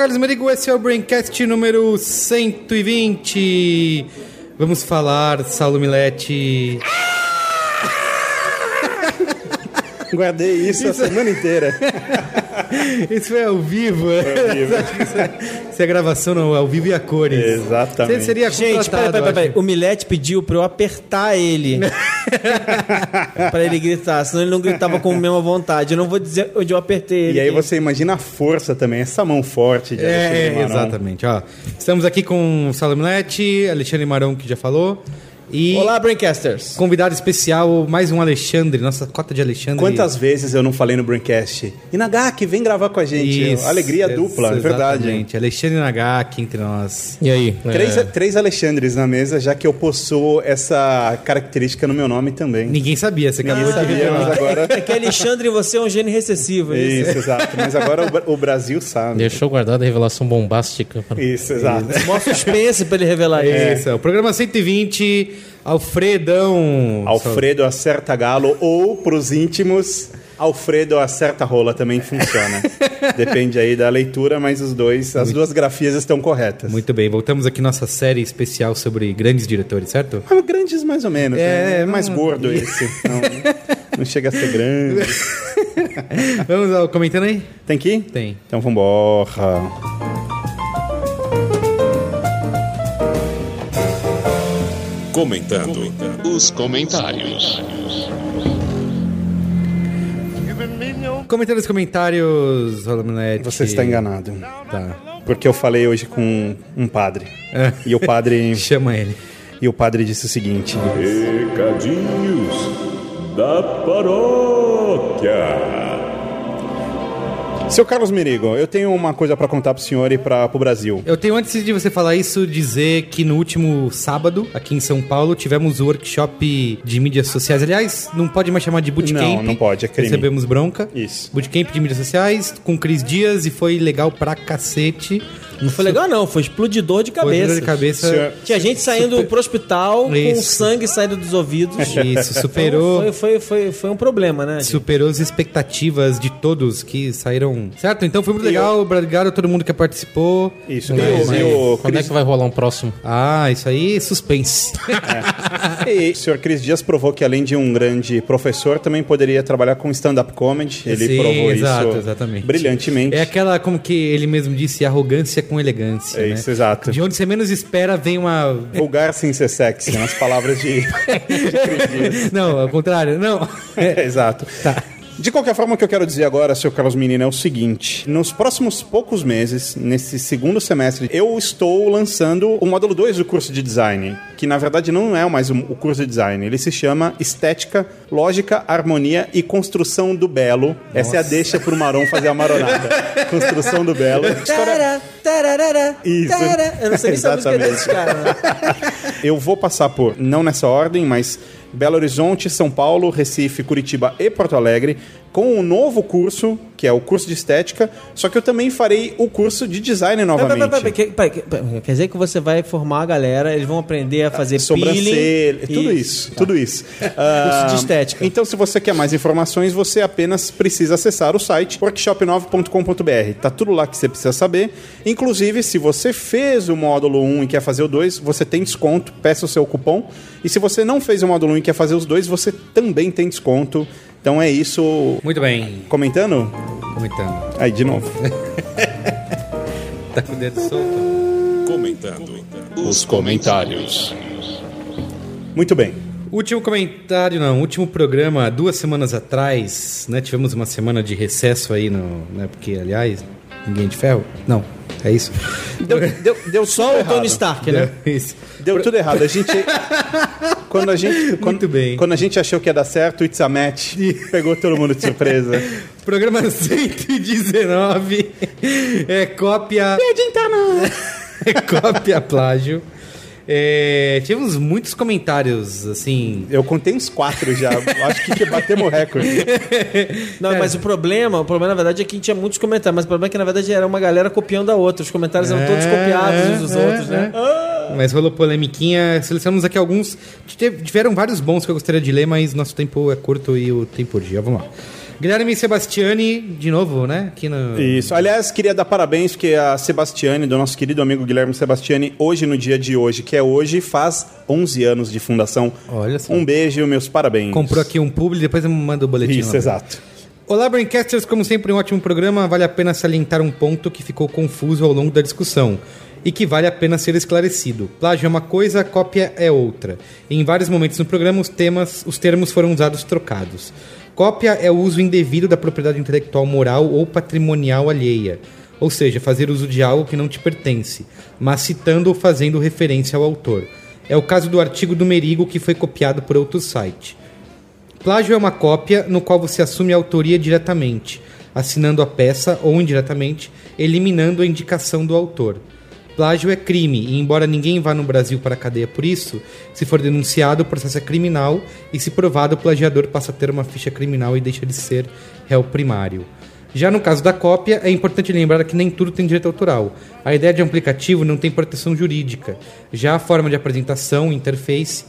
Carlos Merigo, esse é o Braincast número 120. Vamos falar, Saulo Milete. Guardei isso, a semana inteira. Isso foi ao vivo. ao vivo. isso, é, é gravação não, ao vivo e a cores. Exatamente. Você seria Gente, peraí, peraí, peraí. O Milete pediu pra eu apertar ele. pra ele gritar, senão ele não gritava com a mesma vontade. Eu não vou dizer onde eu apertei ele. E aí você imagina a força também, essa mão forte de É, Alexandre é, Maron. exatamente. Ó, estamos aqui com o Saulo Milete, Alexandre Marão, que já falou. E Olá, Braincasters. convidado especial, mais um Alexandre, nossa cota de Alexandre. Quantas vezes eu não falei no Braincast? Inagaki, vem gravar com a gente. Isso, Alegria dupla, é verdade. Exatamente. Alexandre Nagaki entre nós. E aí? Três, três Alexandres na mesa, já que eu possuo essa característica no meu nome também. Ninguém sabia, você acabou Ninguém de sabia, mas agora... É que Alexandre, você é um gênio recessivo. é isso? Isso, exato. Mas agora o o Brasil sabe. Deixou guardada a revelação bombástica. pra- Isso, exato. Mó suspense pra ele revelar isso. Isso, é o programa 120, Alfredão. Alfredo acerta galo ou, pros íntimos, Alfredo acerta rola também funciona. Depende aí da leitura, mas os dois, as duas grafias estão corretas. Muito bem, voltamos aqui nossa série especial sobre grandes diretores, certo? Ah, Grandes mais ou menos, É, né? É não- mais gordo esse. Não, não chega a ser grande. Vamos ao comentando aí? Tem que ir? Tem. Então vambora. Comentando os comentários. Comentando os comentários, Rolamilete. Você está enganado. Tá. Porque eu falei hoje com um padre. É. E o padre, Chama ele. e o padre disse o seguinte: Recadinhos da paróquia. Seu Carlos Merigo, eu tenho uma coisa para contar pro senhor e para pro Brasil. Eu tenho, antes de você falar isso, dizer que no último sábado, aqui em São Paulo, tivemos o workshop de mídias sociais. Aliás, não pode mais chamar de bootcamp. Não, não pode, é crime. Recebemos bronca. Isso. Bootcamp de mídias sociais com Cris Dias e foi legal pra cacete. Não foi legal, não. Foi explodidor de Foi cabeça. dor de cabeça. Senhor- Tinha gente saindo pro hospital com Isso. sangue saindo dos ouvidos. Isso, superou. Então, foi, foi, foi, foi um problema, né? gente? Superou as expectativas de todos que saíram. Certo? Então foi muito legal. Obrigado a todo mundo que participou. Isso, Mas, e o- mas e o quando é Cris- que vai rolar um próximo? Ah, isso aí, suspense. E o senhor Cris Dias provou que, além de um grande professor, também poderia trabalhar com stand-up comedy. Ele Sim, provou exato, isso exatamente. brilhantemente. É aquela, como que ele mesmo disse, arrogância com elegância. É né? isso, exato. De onde você menos espera vem uma. Vulgar sem ser sexy, nas palavras de, de Cris Dias. Não, ao contrário, não. É, exato. De qualquer forma, o que eu quero dizer agora, seu Carlos Menino, é o seguinte: nos próximos poucos meses, nesse segundo semestre, eu estou lançando o módulo 2 do curso de design, que na verdade não é mais o curso de design, ele se chama Estética, Lógica, Harmonia e Construção do Belo. Essa é a deixa pro Maron fazer a maronada. Construção do Belo. História- Isso. Eu não sei se a música é Exatamente. desse cara. né? Eu vou passar por, não nessa ordem, mas Belo Horizonte, São Paulo, Recife, Curitiba e Porto Alegre, com um novo curso, que é o curso de estética, só que eu também farei o curso de design novamente. Pera, pera, pera, que- pera, que- pera, Quer dizer que você vai formar a galera, eles vão aprender a fazer Sobrancelha, tudo isso, tudo isso. Ah, de estética. Então, se você quer mais informações, você apenas precisa acessar o site workshop9.com.br. Tá tudo lá que você precisa saber. Inclusive, se você fez o módulo 1 e quer fazer o 2, você tem desconto, peça o seu cupom. E se você não fez o módulo 1 e quer fazer os dois, você também tem desconto. Então é isso. Muito bem. Comentando? Comentando. Aí, de novo. Tá com o dedo solto? Comentando os comentários. Muito bem. Último comentário, não, último programa, duas semanas atrás, né? Tivemos uma semana de recesso aí, no, né? Porque, aliás, ninguém de ferro? Não, é isso. Deu, deu, deu Só o Tony. Stark, né? Isso. Deu tudo errado. A gente. Quando a gente. Quando, Muito bem. Quando a gente achou que ia dar certo, o It's a Match pegou todo mundo de surpresa. Programa 119 é cópia. é cópia plágio. É, tivemos muitos comentários, assim. Eu contei uns quatro já. Acho que batemos o recorde. Não, mas o problema, o problema na verdade é que tinha muitos comentários, mas o problema é que na verdade era uma galera copiando a outra. Os comentários eram todos É, copiados uns dos é, outros, né? Mas rolou polemiquinha. Selecionamos aqui alguns. Tiveram vários bons que eu gostaria de ler, mas nosso tempo é curto e o tempo urgia. Vamos lá. Guilherme Sebastiani, de novo, né? Aqui no. Isso. Aliás, queria dar parabéns porque a Sebastiane, do nosso querido amigo Guilherme Sebastiani, hoje no dia de hoje, que é hoje, faz 11 anos de fundação. Olha só. Um beijo, meus parabéns. Comprou aqui um publi, depois eu mando o boletim. Isso, exato. Olá, Braincasters. Como sempre, um ótimo programa. Vale a pena salientar um ponto que ficou confuso ao longo da discussão e que vale a pena ser esclarecido. Plágio é uma coisa, cópia é outra. Em vários momentos no programa, os, temas, os termos foram usados trocados. Cópia é o uso indevido da propriedade intelectual moral ou patrimonial alheia, ou seja, fazer uso de algo que não te pertence, mas citando ou fazendo referência ao autor. É o caso do artigo do Merigo que foi copiado por outro site. Plágio é uma cópia no qual você assume a autoria diretamente, assinando a peça ou indiretamente, eliminando a indicação do autor. Plágio é crime e, embora ninguém vá no Brasil para a cadeia por isso, se for denunciado, o processo é criminal e, se provado, o plagiador passa a ter uma ficha criminal e deixa de ser réu primário. Já no caso da cópia, é importante lembrar que nem tudo tem direito autoral. A ideia de um aplicativo não tem proteção jurídica. Já a forma de apresentação, interface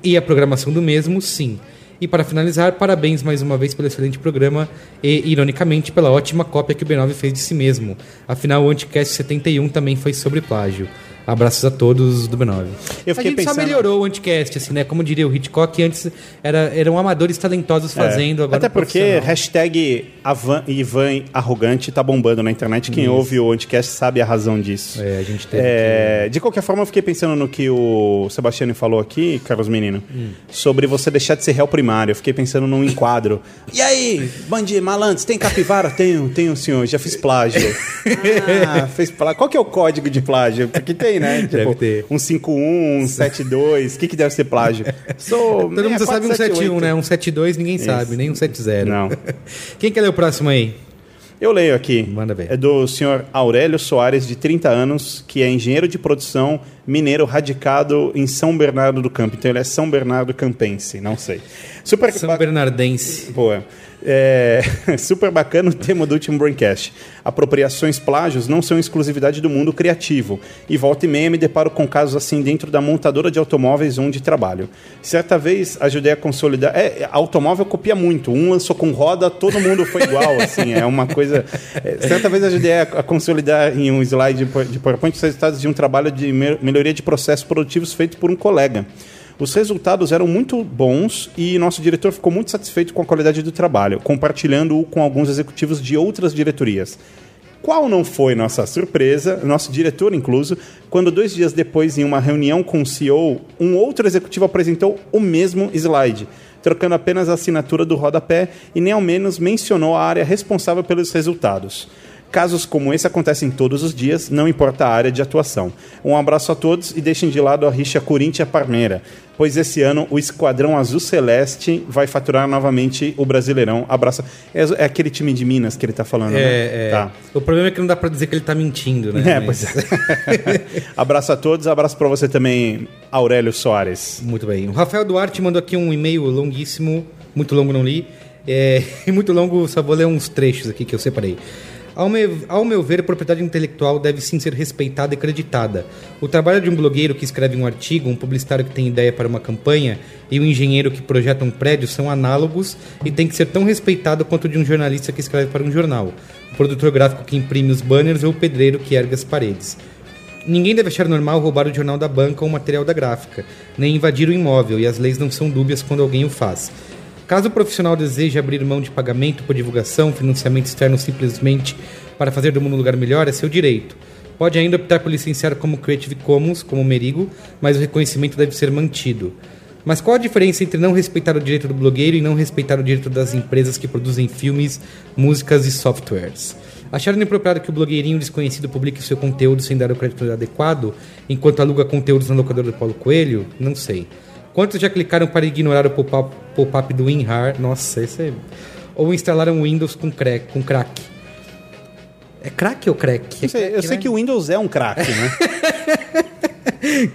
e a programação do mesmo, sim. E para finalizar, parabéns mais uma vez pelo excelente programa e, ironicamente, pela ótima cópia que o B9 fez de si mesmo. Afinal, o Anticast 71 também foi sobre plágio. Abraços a todos do B9. Eu a fiquei gente só pensando- melhorou o Anticast, assim, né? Como diria o Hitchcock, antes era, eram amadores talentosos fazendo, agora É. Até porque profissional. hashtag Avan, Ivan arrogante tá bombando na internet. Quem ouve o Anticast sabe a razão disso. É, a gente teve É, De qualquer forma, eu fiquei pensando no que o Sebastiano falou aqui, Carlos Menino, sobre você deixar de ser réu primário. Eu fiquei pensando num enquadro. E aí, bandido, malandro, tem capivara? Tenho, tenho, senhor. Já fiz plágio. ah, fez plágio. Qual que é o código de plágio? Porque tem, né? Tipo, Deve ter. Um 51, um 72. O que, que deve ser plágio? Sou Todo mundo sabe um 71, 6478. né? Um 72 ninguém sabe, nem um 70. Não. Quem quer ler o próximo aí? Eu leio aqui. Manda ver. É do senhor Aurélio Soares, de 30 anos, que é engenheiro de produção mineiro radicado em São Bernardo do Campo. Então ele é São Bernardo Campense, não sei. Super São Bernardense. Boa. É, super bacana o tema do último Braincast. Apropriações plágios não são exclusividade do mundo criativo. E volta e meia me deparo com casos assim dentro da montadora de automóveis onde trabalho. Certa vez ajudei a consolidar. É, automóvel copia muito. Um lançou com roda, todo mundo foi igual. assim, é uma coisa. é, certa vez ajudei a, a consolidar em um slide de po- de PowerPoint os resultados de um trabalho de me- melhoria de processos produtivos feito por um colega. Os resultados eram muito bons e nosso diretor ficou muito satisfeito com a qualidade do trabalho, compartilhando-o com alguns executivos de outras diretorias. Qual não foi nossa surpresa, nosso diretor incluso, quando dois dias depois, em uma reunião com o CEO, um outro executivo apresentou o mesmo slide, trocando apenas a assinatura do rodapé e nem ao menos mencionou a área responsável pelos resultados. Casos como esse acontecem todos os dias, não importa a área de atuação. Um abraço a todos e deixem de lado a rixa Corinthians-Parmeira, pois esse ano o Esquadrão Azul Celeste vai faturar novamente o Brasileirão. Abraço. É, é aquele time de Minas que ele tá falando, né? É, é. Tá. O problema é que não dá pra dizer que ele tá mentindo, né? É, Mas- pois é. abraço a todos, abraço pra você também, Aurélio Soares. Muito bem. O Rafael Duarte mandou aqui um e-mail longuíssimo, muito longo não li, é, e muito longo, só vou ler uns trechos aqui que eu separei. Ao meu, ao meu ver, a propriedade intelectual deve sim ser respeitada e creditada. O trabalho de um blogueiro que escreve um artigo, um publicitário que tem ideia para uma campanha e um engenheiro que projeta um prédio são análogos e tem que ser tão respeitado quanto o de um jornalista que escreve para um jornal, o produtor gráfico que imprime os banners ou o pedreiro que ergue as paredes. Ninguém deve achar normal roubar o jornal da banca ou o material da gráfica, nem invadir o imóvel, e as leis não são dúbias quando alguém o faz. Caso o profissional deseje abrir mão de pagamento por divulgação, financiamento externo simplesmente para fazer do mundo um lugar melhor, é seu direito. Pode ainda optar por licenciar como Creative Commons, como Merigo, mas o reconhecimento deve ser mantido. Mas qual a diferença entre não respeitar o direito do blogueiro e não respeitar o direito das empresas que produzem filmes, músicas e softwares? Acharam inapropriado que o blogueirinho desconhecido publique seu conteúdo sem dar o crédito adequado, enquanto aluga conteúdos na locadora do Paulo Coelho? Não sei. Quantos já clicaram para ignorar o pop-up pop do WinRAR? Nossa, esse é... Ou instalaram Windows com crack? Com crack. É crack ou crack? É Eu sei, eu crack, sei né? que o Windows é um craque, né?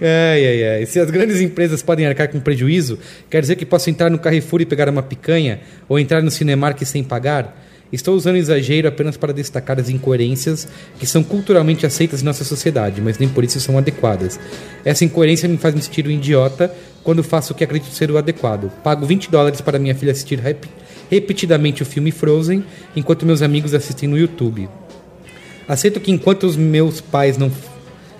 Ai, ai, ai. Se as grandes empresas podem arcar com prejuízo, quer dizer que posso entrar no Carrefour e pegar uma picanha? Ou entrar no Cinemark sem pagar? Estou usando exagero apenas para destacar as incoerências que são culturalmente aceitas em nossa sociedade, mas nem por isso são adequadas. Essa incoerência me faz me sentir um idiota quando faço o que acredito ser o adequado. Pago 20 dólares para minha filha assistir Happy, repetidamente o filme Frozen, enquanto meus amigos assistem no YouTube. Aceito que enquanto os meus pais não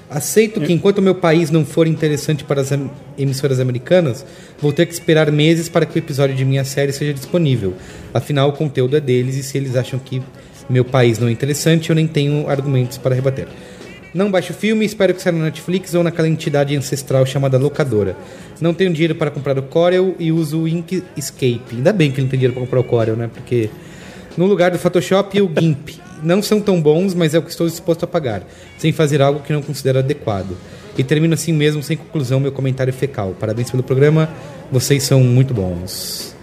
Aceito que enquanto meu país não for interessante para as emissoras americanas, vou ter que esperar meses para que o episódio de minha série seja disponível. Afinal, o conteúdo é deles e se eles acham que meu país não é interessante, eu nem tenho argumentos para rebater. Não baixo o filme, espero que saia na Netflix ou naquela entidade ancestral chamada locadora. Não tenho dinheiro para comprar o Corel e uso o Inkscape. Ainda bem que não tem dinheiro para comprar o Corel, né? Porque no lugar do Photoshop o GIMP. Não são tão bons, mas é o que estou disposto a pagar, sem fazer algo que não considero adequado. E termino assim mesmo, sem conclusão, meu comentário fecal. Parabéns pelo programa, vocês são muito bons.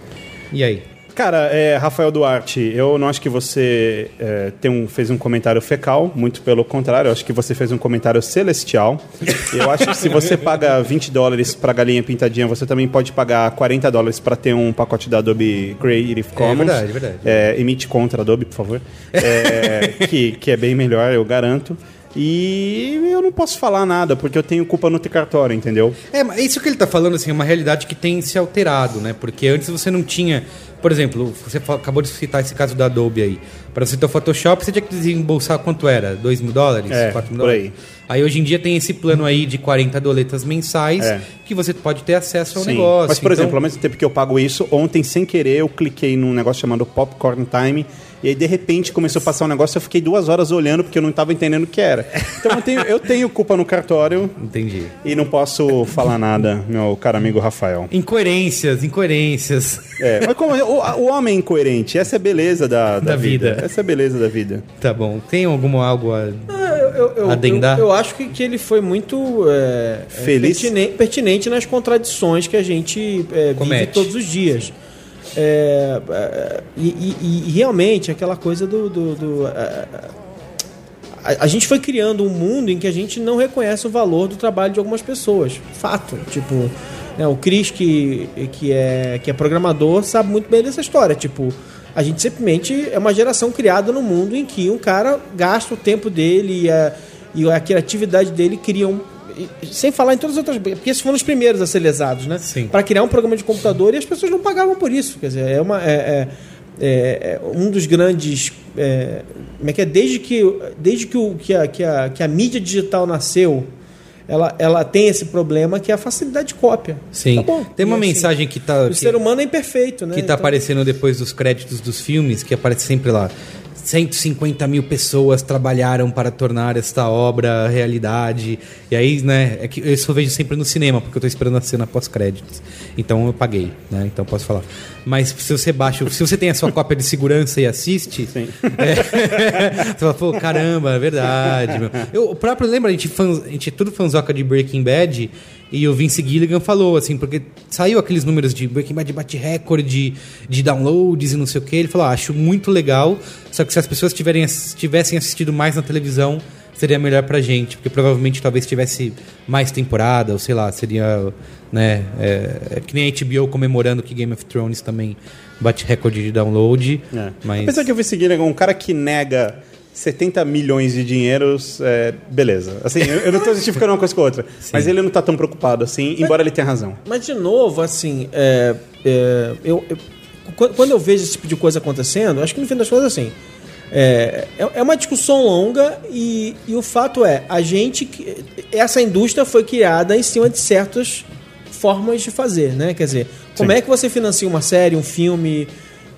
E aí? Cara, é, Rafael Duarte, eu não acho que você é, tem um- fez um comentário fecal, muito pelo contrário, eu acho que você fez um comentário celestial. Eu acho que se você paga 20 dólares pra galinha pintadinha, você também pode pagar 40 dólares pra ter um pacote da Adobe Creative Commons. verdade, verdade. É, emite contra Adobe, por favor. É, que, que é bem melhor, eu garanto. E eu não posso falar nada, porque eu tenho culpa no cartório, entendeu? É, mas isso que ele tá falando, assim, é uma realidade que tem se alterado, né? Porque antes você não tinha. Por exemplo, você acabou de citar esse caso da Adobe aí. Para você ter o Photoshop, você tinha que desembolsar quanto era? 2 mil dólares? É, 4 mil por dólares? aí. Aí hoje em dia tem esse plano aí de 40 doletas mensais É. que você pode ter acesso ao Sim. negócio. Mas, por Então, exemplo, ao mesmo tempo que eu pago isso, ontem, sem querer, eu cliquei num negócio chamado Popcorn Time. E aí, de repente, começou a passar um negócio. Eu fiquei duas horas olhando porque eu não estava entendendo o que era. Então, eu tenho, eu tenho culpa no cartório Entendi. e não posso falar nada, meu caro amigo Rafael. Incoerências, incoerências. É, mas como o, o homem é incoerente, essa é a beleza da, da, Da vida. Essa é a beleza da vida. Tá bom. Tem algum algo a... Eu, eu, Adendar? eu, eu acho que, que ele foi muito é, é, Feliz? pertine- pertinente nas contradições que a gente é, vive todos os dias. É, é, e, e- e realmente aquela coisa do. do- do, é, a, a gente foi criando um mundo em que a gente não reconhece o valor do trabalho de algumas pessoas. Fato. Tipo, né, o Cris, que, que, é, que é programador, sabe muito bem dessa história. Tipo, a gente simplesmente é uma geração criada no mundo em que um cara gasta o tempo dele e a, e a criatividade dele criam. Sem falar em todas as outras. Porque esses foram os primeiros a ser lesados, né? Para criar um programa de computador e as pessoas não pagavam por isso. Quer dizer, é uma. é- é- é- é um dos grandes. é, como é que é? Desde que, desde que, o, que, a, que, a, que a mídia digital nasceu, ela, ela tem esse problema que é a facilidade de cópia. Sim. Tá bom. Tem uma E, assim, mensagem que tá... O que- ser humano é imperfeito, né? que tá Então- aparecendo depois dos créditos dos filmes, que aparece sempre lá. 150 mil pessoas trabalharam para tornar esta obra realidade. E aí, né, é que eu só vejo sempre no cinema, porque eu tô esperando a cena pós-créditos. Então eu paguei, né? Então posso falar. Mas se você baixa, se você tem a sua cópia de segurança e assiste, é, você fala, pô, caramba, é verdade. Meu. Eu, o próprio, lembra, a gente, a gente é tudo fanzoca de Breaking Bad, e o Vince Gilligan falou, assim, porque saiu aqueles números de Breaking Bad bate recorde de, downloads e não sei o que. Ele falou, ah, acho muito legal, só que se as pessoas tiverem, tivessem assistido mais na televisão, seria melhor pra gente, porque provavelmente talvez tivesse mais temporada, ou sei lá, seria, né, é, é que nem a HBO comemorando que Game of Thrones também bate recorde de download, É. mas... Apesar que eu vi seguir um cara que nega 70 milhões de dinheiros, é, beleza. Assim, eu, eu não tô justificando uma coisa com a outra. Mas ele não tá tão preocupado assim, embora ele tenha razão. Mas, de novo, assim, é, é, eu, eu- qu- quando eu vejo esse tipo de coisa acontecendo, acho que no fim das contas, assim, é, é é uma discussão longa e, e o fato é, a gente, essa indústria foi criada em cima de certas formas de fazer, né? Quer dizer, como Sim. é que você financia uma série, um filme,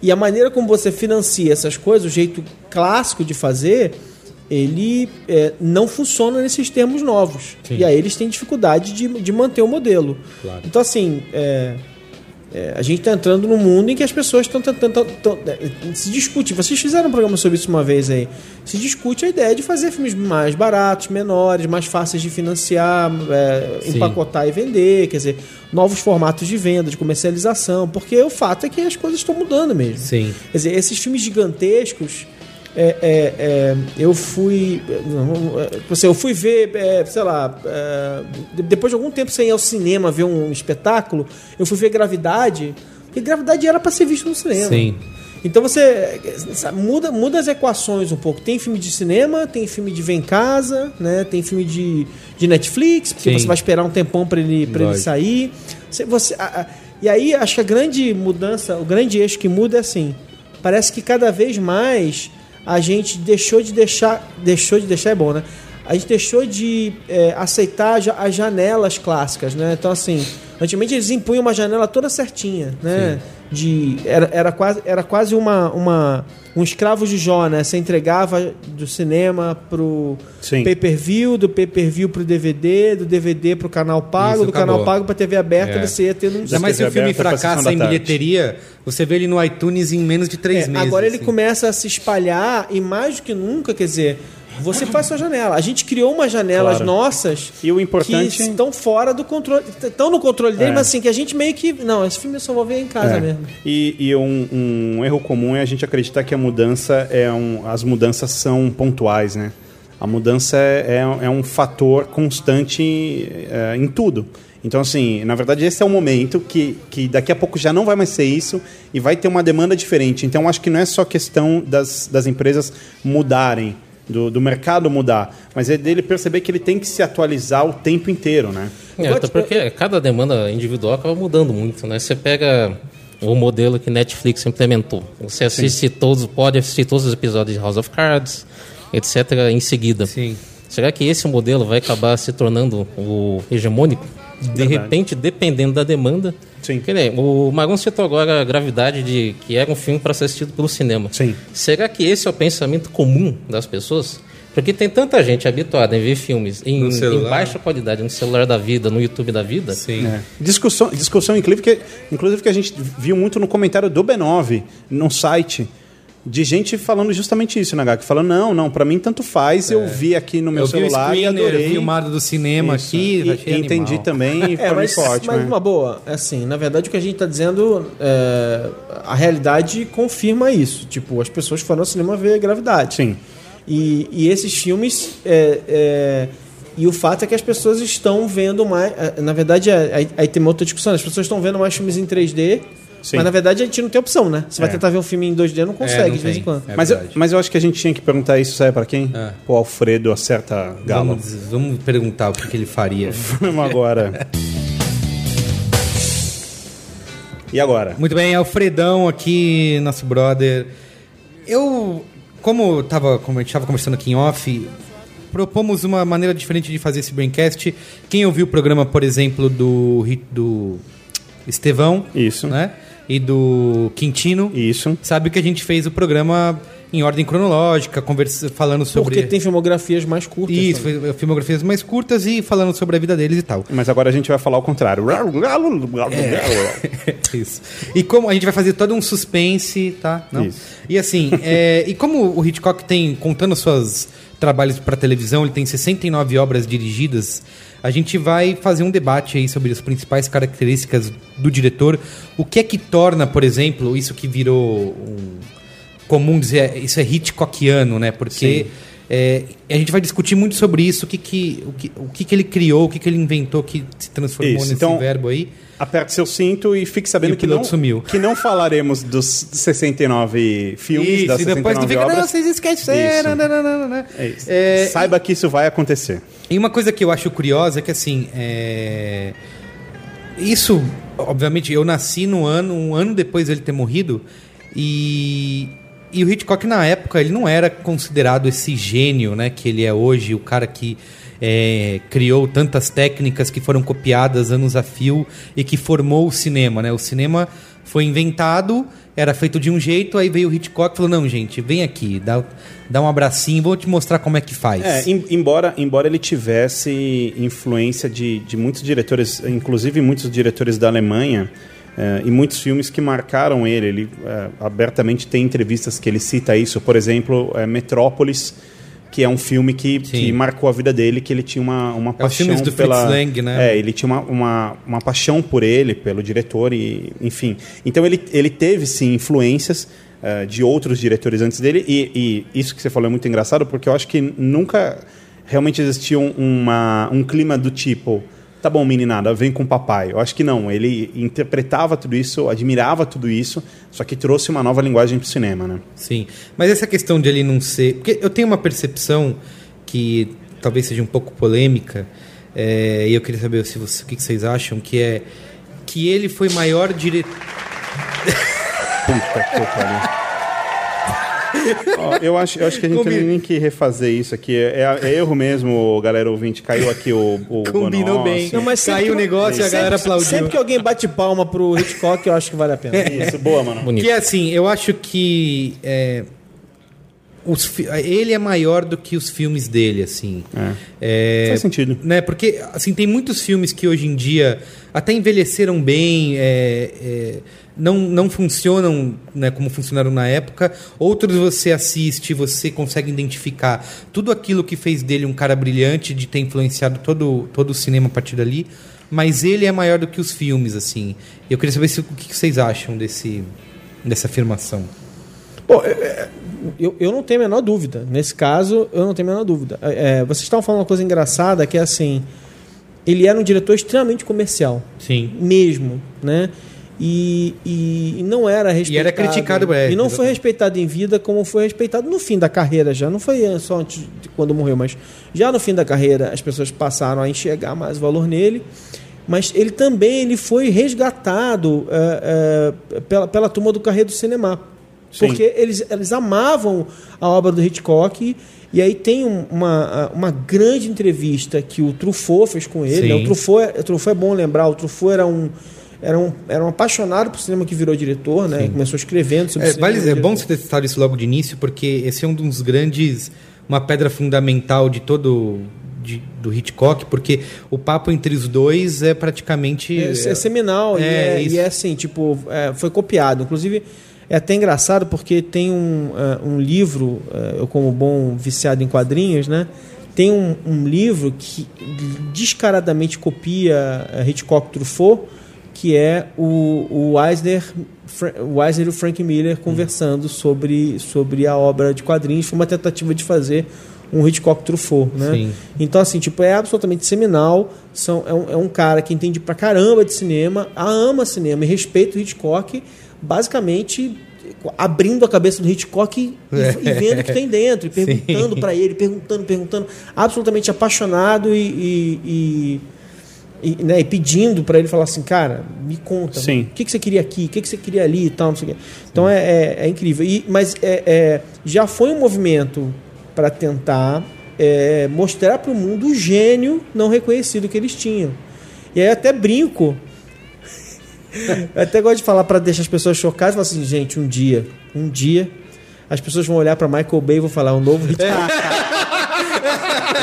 e a maneira como você financia essas coisas, o jeito clássico de fazer, ele é, não funciona nesses termos novos. Sim. E aí eles têm dificuldade de, de manter o modelo. Claro. Então, assim, é, é, a gente está entrando num mundo em que as pessoas estão tentando. tão- é, se discute. Vocês fizeram um programa sobre isso uma vez aí. Se discute a ideia de fazer filmes mais baratos, menores, mais fáceis de financiar, é, empacotar e vender, quer dizer, novos formatos de venda, de comercialização, porque o fato é que as coisas estão mudando mesmo. Sim. Quer dizer, esses filmes gigantescos. É, é, é, eu fui. é, assim, eu fui ver, é, sei lá, é, de- depois de algum tempo sem ir ao cinema ver um espetáculo, eu fui ver Gravidade, e Gravidade era para ser visto no cinema. Sim. Então você sabe, muda, muda as equações um pouco. Tem filme de cinema, tem filme de ver em casa, né? Tem filme de, de Netflix, porque Sim. você vai esperar um tempão para ele, pra ele sair. Você, você, a- a- E aí acho que a grande mudança, o grande eixo que muda é assim. Parece que cada vez mais a gente deixou de deixar. Deixou de deixar é bom, né? A gente deixou de é, aceitar as janelas clássicas, né? Então, assim, antigamente eles impunham uma janela toda certinha, né? De, era, era quase, era quase uma, uma, um escravo de Jó, né? Você entregava do cinema pro pay-per-view, do pay-per-view pro DVD, do DVD pro canal pago, Isso, do canal acabou. pago pra TV aberta, É. você ia tendo um Ainda mais se o filme fracassa em bilheteria, você vê ele no iTunes em menos de três É, meses. Agora ele assim. começa a se espalhar e mais do que nunca, quer dizer, você faz sua janela. A gente criou umas janelas Claro. nossas E o importante- que estão fora do controle. Estão no controle dele, É. mas assim, que a gente meio que. Não, esse filme eu só vou ver em casa É. mesmo. E, e um, um erro comum é a gente acreditar que a mudança é um, as mudanças são pontuais, né? A mudança é, é um fator constante é, em tudo. Então, assim, na verdade, esse é o momento que, que daqui a pouco já não vai mais ser isso e vai ter uma demanda diferente. Então, acho que não é só questão das, das empresas mudarem, do, do mercado mudar, mas é dele perceber que ele tem que se atualizar o tempo inteiro, né? É, até porque cada demanda individual acaba mudando muito, né? Você pega o modelo que Netflix implementou. Você assiste todos, pode assistir todos os episódios de House of Cards, etc. em seguida. Sim. Será que esse modelo vai acabar se tornando o hegemônico? De Verdade. repente, dependendo da demanda. Sim. Que nem, o Magon citou agora a gravidade de que era um filme para ser assistido pelo cinema. Sim. Será que esse é o pensamento comum das pessoas? Porque tem tanta gente habituada em ver filmes em, em baixa qualidade, no celular da vida, no YouTube da vida. Sim. É. Discussão, discussão incrível que, inclusive, que a gente viu muito no comentário do B9, no site, de gente falando justamente isso, né, Gak? Falando, não, não, pra mim tanto faz, eu vi aqui no meu Eu vi o celular e screener adorei. filmado do cinema Isso. aqui, e, achei entendi animal. também e É, pra mim mas, foi ótimo. mas né? uma boa, assim, na verdade o que a gente está dizendo, é, a realidade confirma isso. Tipo, as pessoas foram ao cinema ver Gravidade. Sim. E, e esses filmes. é, é, e o fato é que as pessoas estão vendo mais. é, Na verdade, é- aí, aí tem uma outra discussão. As pessoas estão vendo mais filmes em 3D. Sim. Mas na verdade a gente não tem opção, né? Você vai É. tentar ver um filme em 2D, não É, consegue não de vez em quando. É mas, eu, mas eu acho que a gente tinha que perguntar isso, sabe pra quem? É. O Alfredo acerta galo. Vamos, vamos perguntar o que, que ele faria. Vamos agora. e agora? Muito bem, Alfredão aqui, nosso brother. Eu, como, tava, como a gente estava conversando aqui em off, propomos uma maneira diferente de fazer esse Braincast. Quem ouviu o programa, por exemplo, do, do Estevão Isso. né? E do Quintino, Isso. sabe que a gente fez o programa em ordem cronológica, conversa, falando sobre... Porque tem filmografias mais curtas. Isso, também. foi- filmografias mais curtas e falando sobre a vida deles e tal. Mas agora a gente vai falar o contrário. Isso. E como a gente vai fazer todo um suspense, tá? Não? Isso. E assim, é, e como o Hitchcock tem, contando seus trabalhos para televisão, ele tem 69 obras dirigidas, a gente vai fazer um debate aí sobre as principais características do diretor. O que é que torna, por exemplo, isso que virou um comum dizer, isso é Hitchcockiano, né? Porque é, a gente vai discutir muito sobre isso, o que, que, o, que, o que, que ele criou, o que, que ele inventou que se transformou Isso, nesse então, verbo aí. Aperte seu cinto e fique sabendo E que, não, sumiu. que não falaremos dos 69 filmes, Isso, das e depois 69 tu fica, obras. não, vocês esqueceram, Isso. não, não, não, não. É isso. É, Saiba que isso vai acontecer. E uma coisa que eu acho curiosa é que, assim, é... isso, obviamente, eu nasci no ano, um ano depois dele ter morrido, e... e o Hitchcock, na época, ele não era considerado esse gênio, né, que ele é hoje, o cara que é, criou tantas técnicas que foram copiadas anos a fio e que formou o cinema, né? O cinema foi inventado, era feito de um jeito, aí veio o Hitchcock e falou, não, gente, vem aqui, dá, dá um abracinho, vou te mostrar como é que faz. É, em- embora, embora ele tivesse influência de, de muitos diretores, inclusive muitos diretores da Alemanha, eh, e muitos filmes que marcaram ele. Ele eh, abertamente tem entrevistas que ele cita isso. Por exemplo, eh, Metrópolis, que é um filme que, que marcou a vida dele, que ele tinha uma, uma os paixão do pela... Fritz Lang, né? É, ele tinha uma, uma, uma paixão por ele, pelo diretor, e enfim. Então ele, ele teve, sim, influências eh, de outros diretores antes dele, e, e isso que você falou é muito engraçado, porque eu acho que nunca realmente existiu uma, um clima do tipo, tá bom, meninada, vem com o papai. Eu acho que não, ele interpretava tudo isso, admirava tudo isso, só que trouxe uma nova linguagem pro cinema, né? Sim, mas essa questão de ele não ser. Porque eu tenho uma percepção que talvez seja um pouco polêmica, é, e eu queria saber se você- o que que vocês acham, que é. que ele foi maior diretor. Puta que pariu. Ó, eu, acho, eu acho que a gente Combi- tem nem que refazer isso aqui. É, é erro mesmo, galera ouvinte. Caiu aqui o. o Combinou bem. Não, mas Caiu o negócio e a sempre- galera aplaudiu. Sempre que alguém bate palma pro Hitchcock, eu acho que vale a pena. Isso, boa, mano. Bonito. Que assim, eu acho que é, os ele é maior do que os filmes dele, assim. É, Faz sentido. Né, porque assim, tem muitos filmes que hoje em dia até envelheceram bem, é, é, não, não funcionam né, como funcionaram na época. Outros você assiste, você consegue identificar tudo aquilo que fez dele um cara brilhante, de ter influenciado todo, todo o cinema a partir dali. Mas ele é maior do que os filmes, assim. Eu queria saber se, o que vocês acham desse, dessa afirmação. Bom, é, é, eu, eu não tenho a menor dúvida. Nesse caso, eu não tenho a menor dúvida. É, é, vocês estavam falando uma coisa engraçada que é assim: ele era um diretor extremamente comercial, Sim. mesmo, né? E, e, e não era respeitado. criticado, é, E não foi respeitado em vida como foi respeitado no fim da carreira já. Não foi só antes de quando morreu, mas já no fim da carreira as pessoas passaram a enxergar mais valor nele. Mas ele também ele foi resgatado é, é, pela, pela turma do Carreiro do Cinema. Sim. Porque eles, eles amavam a obra do Hitchcock. E aí tem um- uma, uma grande entrevista que o Truffaut fez com ele. Né? O, Truffaut, é- o Truffaut é bom lembrar, o Truffaut era um, era um, era um apaixonado por cinema que virou diretor, né? Começou escrevendo sobre É, cinema. vale- é virou bom diretor. você ter citado isso logo de início, porque esse é um dos grandes. Uma pedra fundamental de todo. de- do Hitchcock, porque o papo entre os dois é praticamente. É, é seminal e, É, é, isso. e é assim, tipo, é, foi copiado. Inclusive, é até engraçado porque tem um, é, um livro, é, eu como bom viciado em quadrinhos, né? Tem um, um livro que descaradamente copia é, Hitchcock Truffaut, que é o, o Eisner, o Eisner e o Frank Miller conversando sobre, sobre a obra de quadrinhos. Foi uma tentativa de fazer um Hitchcock Truffaut, né? Sim. Então, assim, tipo, é absolutamente seminal. São, é, um, é um cara que entende pra caramba de cinema, ama cinema e respeita o Hitchcock, basicamente abrindo a cabeça do Hitchcock e, e vendo o que tem dentro, e perguntando pra ele, perguntando, perguntando, absolutamente apaixonado e, e- e- e, né, e pedindo pra ele falar assim, cara, me conta, Sim. o que, que você queria aqui, o que, que você queria ali e tal, não sei o quê. Então é, é, é incrível. E, mas é, é, já foi um movimento para tentar é, mostrar para o mundo o gênio não reconhecido que eles tinham. E aí eu até brinco. eu até gosto de falar para deixar as pessoas chocadas e falar assim, gente, um dia, um dia, as pessoas vão olhar para Michael Bay e vão falar, um novo Hitchcock.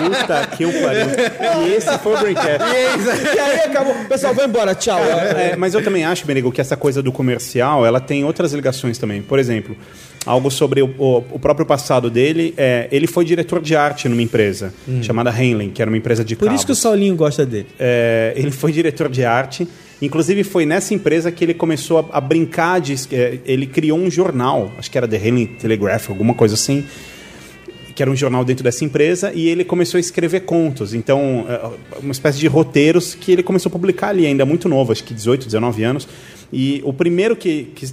Puta que o pariu. E esse foi o Braincast. e aí acabou. Pessoal, vai embora, tchau. É, mas eu também acho, Benigo, que essa coisa do comercial, ela tem outras ligações também. Por exemplo, algo sobre o, o- o próprio passado dele. É, ele foi diretor de arte numa empresa chamada Henley, que era uma empresa de Por isso que o cabos. Saulinho gosta dele. É, ele foi diretor de arte. Inclusive, foi nessa empresa que ele começou a, a brincar de. é, Ele criou um jornal, acho que era The Henley Telegraph, alguma coisa assim, que era um jornal dentro dessa empresa, e ele começou a escrever contos. Então, é, uma espécie de roteiros que ele começou a publicar ali, ainda muito novo, acho que 18, 19 anos. E o primeiro que, que,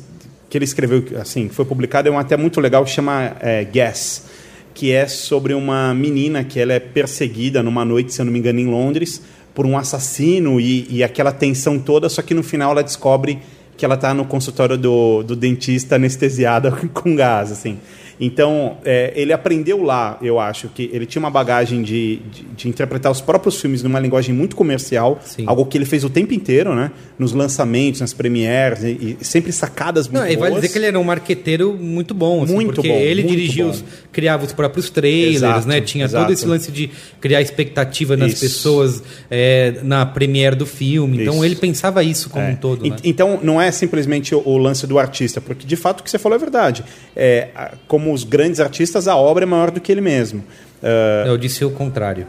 que ele escreveu, assim, que foi publicado, é um até muito legal, que chama é, Guess que é sobre uma menina que ela é perseguida numa noite, se eu não me engano, em Londres, por um assassino e, e aquela tensão toda, só que no final ela descobre que ela está no consultório do, do dentista anestesiada com gás, assim. Então, é, ele aprendeu lá, eu acho, que ele tinha uma bagagem de, de, de interpretar os próprios filmes numa linguagem muito comercial, Sim. algo que ele fez o tempo inteiro, né? Nos lançamentos, nas premieres, e, e sempre sacadas muito Não, e vale boas. dizer que ele era um marqueteiro muito bom, assim, Muito porque bom, ele muito dirigia bom. os, criava os próprios trailers, Exato, né? Tinha exato. todo esse lance de criar expectativa nas Isso. pessoas é, na premiere do filme. Então Isso. ele pensava isso como É. um todo, E- né? Então, não é simplesmente o, o lance do artista, porque de fato o que você falou é verdade. É, a- como os grandes artistas, a obra é maior do que ele mesmo. Ah, Eu disse o contrário.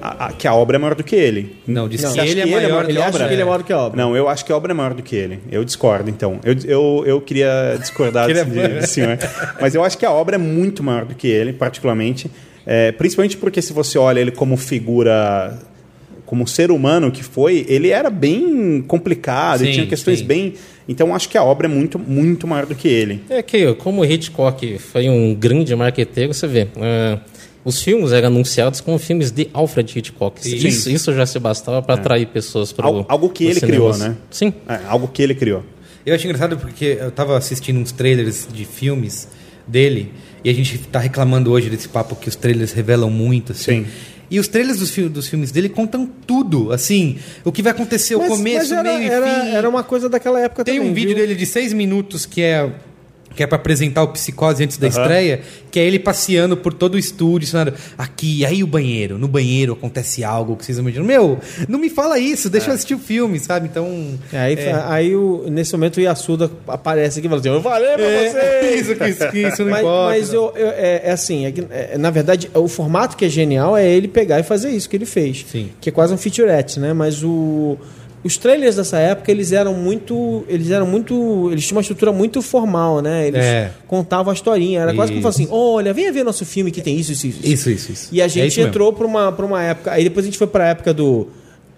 a- a- que a obra é maior do que ele. Não, disse Não. que ele é que ele é maior Ele acha que ele é maior do que a obra. Não, eu acho que a obra é maior do que ele. Eu discordo, então. Eu, eu, eu queria discordar é desse, senhor. Mas eu acho que a obra é muito maior do que ele, particularmente. É, principalmente porque se você olha ele como figura, como ser humano que foi, ele era bem complicado, ele Sim, tinha questões sim. bem... Então acho que a obra é muito, muito maior do que ele. É que, como o Hitchcock foi um grande marqueteiro, você vê. é, os filmes eram anunciados como filmes de Alfred Hitchcock. Sim. Isso, isso já se bastava para atrair pessoas para Al- algo que ele criou, né? Sim. É, algo que ele criou. Eu acho engraçado porque eu tava assistindo uns trailers de filmes dele e a gente tá reclamando hoje desse papo que os trailers revelam muito, assim. Sim. E os trailers dos, fi- dos filmes dele contam tudo, assim, o que vai acontecer, o começo, era, meio e era, fim. era uma coisa daquela época Tem também. um vídeo viu? dele de seis minutos que é que é para apresentar o Psicose antes da estreia, que é ele passeando por todo o estúdio, ensinando, aqui, aí o banheiro, no banheiro acontece algo que vocês imaginam. Meu, não me fala isso, deixa eu assistir o filme, sabe? Então, É, Aí, aí o, nesse momento o Yasuda aparece aqui e fala assim: Eu falei pra É, vocês! isso, que isso, que isso não mas, importa. mas eu, eu- é, é assim, é que, é, na verdade, o formato que é genial é ele pegar e fazer isso que ele fez. Sim. Que é quase um featurette, né? Mas o, os trailers dessa época, eles eram muito. Eles eram muito. Eles tinham uma estrutura muito formal, né? Eles É. contavam a historinha. Era quase como Isso. assim: olha, venha ver nosso filme que tem isso, isso, isso. Isso, isso, isso. E a É gente isso mesmo. entrou pra uma, pra uma época. Aí depois a gente foi pra época do.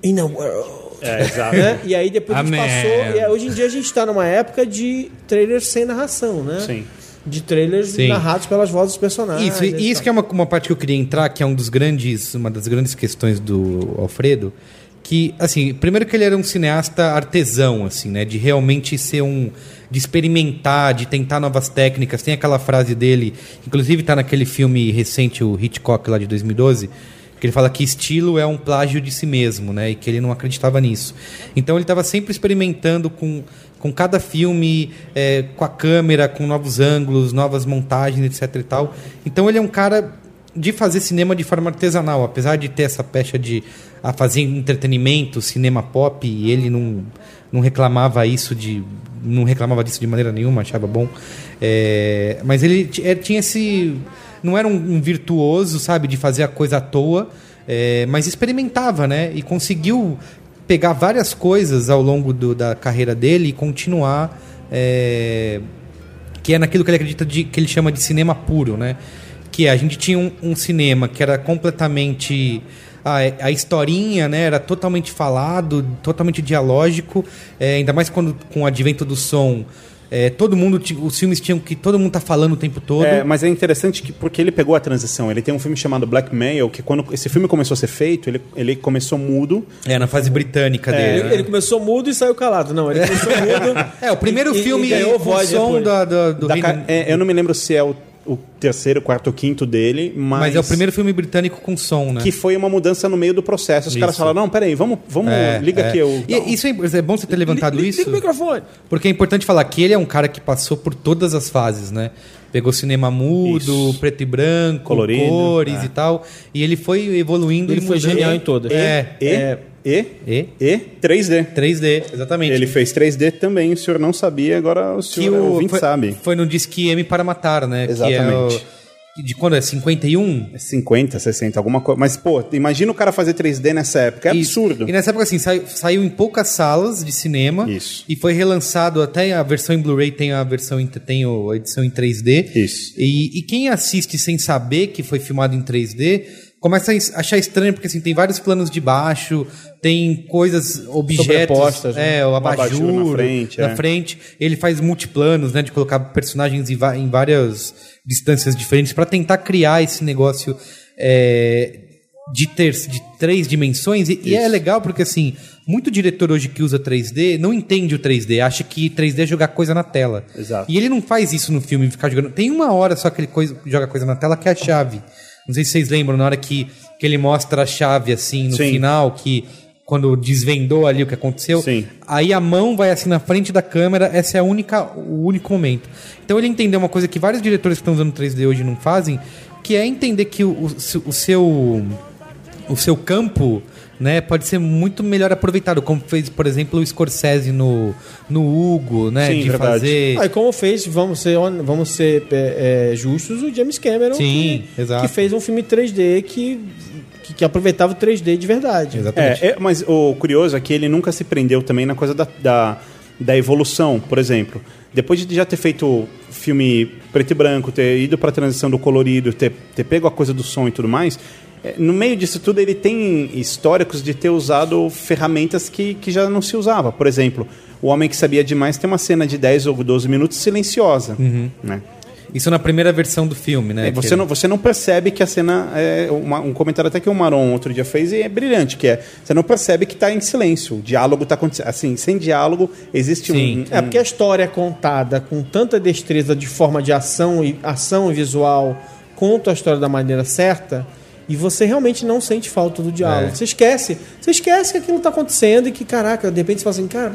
In a World. É, exato. né? E aí depois a gente passou. E hoje em dia a gente está numa época de trailers sem narração, né? Sim. De trailers Sim. narrados pelas vozes dos personagens. Isso, e e isso tal. que é uma, uma parte que eu queria entrar, que é um dos grandes, uma das grandes questões do Alfredo, que, assim, primeiro que ele era um cineasta artesão, assim, né, de realmente ser um, de experimentar, de tentar novas técnicas. Tem aquela frase dele, inclusive está naquele filme recente, o Hitchcock lá de 2012, que ele fala que estilo é um plágio de si mesmo, né, e que ele não acreditava nisso. Então ele estava sempre experimentando com com cada filme, é, com a câmera, com novos ângulos, novas montagens, etc e tal. Então ele é um cara de fazer cinema de forma artesanal, apesar de ter essa pecha de a fazer entretenimento, cinema pop, e ele não, não reclamava isso de não reclamava disso de maneira nenhuma, achava bom. É, mas ele é, tinha esse não era um, um virtuoso, sabe, de fazer a coisa à toa, é, mas experimentava, né? E conseguiu pegar várias coisas ao longo do- da carreira dele e continuar é, que é naquilo que ele acredita de, que ele chama de cinema puro, né? Que a gente tinha um, um cinema que era completamente a, a historinha, né? Era totalmente falado, totalmente dialógico, é, ainda mais quando com o advento do som. é, todo mundo, os filmes tinham que todo mundo tá falando o tempo todo. É, mas é interessante que, porque ele pegou a transição. Ele tem um filme chamado Blackmail, que quando esse filme começou a ser feito, ele, ele começou mudo. É, na fase britânica dele. Ele, né? ele começou mudo e saiu calado. Não, ele começou mudo. É, o primeiro e- e- filme e ganhou com voz som da, da- do Da Reino- é, eu não me lembro se é o, o terceiro, quarto quinto dele, mas... Mas é o primeiro filme britânico com som, né? Que foi uma mudança no meio do processo. Os caras Isso. falaram, não, peraí, vamos, vamos É, liga é. aqui. Eu, E isso é, é bom você ter levantado Liga- isso. Liga o microfone. Porque é importante falar que ele é um cara que passou por todas as fases, né? Pegou cinema mudo, Isso. preto e branco, Colorido, cores é. e tal. E ele foi evoluindo Ele e foi mudando. genial em todas. É, é. E, E? e 3D. 3D, exatamente. Ele fez 3D também, o senhor não sabia, agora o que senhor o, ouvinte foi, sabe. foi no Disque M para Matar, né? Que é Exatamente. o- de quando é? 51? É 50, 60, alguma coisa. Mas, pô, imagina o cara fazer 3D nessa época. É Isso. absurdo. E nessa época, assim, saiu, saiu em poucas salas de cinema. Isso. E foi relançado até a versão em Blu-ray, tem a versão em, tem a edição em 3D. Isso. E, e quem assiste sem saber que foi filmado em 3D, começa a achar estranho, porque assim, tem vários planos de baixo, tem coisas, objetos. Sobrepostas, né? É, o Um abajur, abajur na frente, na é. frente. Ele faz multiplanos, né? De colocar personagens em várias distâncias diferentes para tentar criar esse negócio é, de, ter, de três dimensões. E, e é legal porque, assim, muito diretor hoje que usa 3D não entende o 3D, acha que 3D é jogar coisa na tela. Exato. E ele não faz isso no filme, ficar jogando. Tem uma hora só que ele coisa- joga coisa na tela que é a chave. Não sei se vocês lembram, na hora que, que ele mostra a chave assim no Sim. final, que quando desvendou ali o que aconteceu, Sim. aí a mão vai assim na frente da câmera, essa é a única, o único momento. Então ele entendeu uma coisa que vários diretores que estão usando 3D hoje não fazem, que é entender que o, o, o seu o seu campo né, pode ser muito melhor aproveitado, como fez, por exemplo, o Scorsese no, no Hugo, né? Sim, de verdade. fazer. Aí como fez, vamos ser, vamos ser é, é, justos, o James Cameron, Sim, que, exato. que fez um filme 3D que, que, aproveitava o 3D de verdade. Exatamente. É, é, mas o curioso é que ele nunca se prendeu também na coisa da, da, da evolução, por exemplo. Depois de já ter feito filme preto e branco, ter ido para a transição do colorido, ter, ter pego a coisa do som e tudo mais, no meio disso tudo ele tem históricos de ter usado ferramentas que, que já não se usava. Por exemplo, O Homem que Sabia Demais tem uma cena de 10 ou 12 minutos silenciosa. Né? Isso na primeira versão do filme, né? É, você, não, você não percebe que a cena é uma- um comentário até que o Maron outro dia fez e é brilhante, que é você não percebe que está em silêncio. O diálogo está acontecendo. Assim, sem diálogo existe Sim. um, É porque a história é contada com tanta destreza de forma de ação e ação visual, conta a história da maneira certa e você realmente não sente falta do diálogo. É. Você esquece, você esquece que aquilo está acontecendo e que caraca, de repente você fala assim, cara,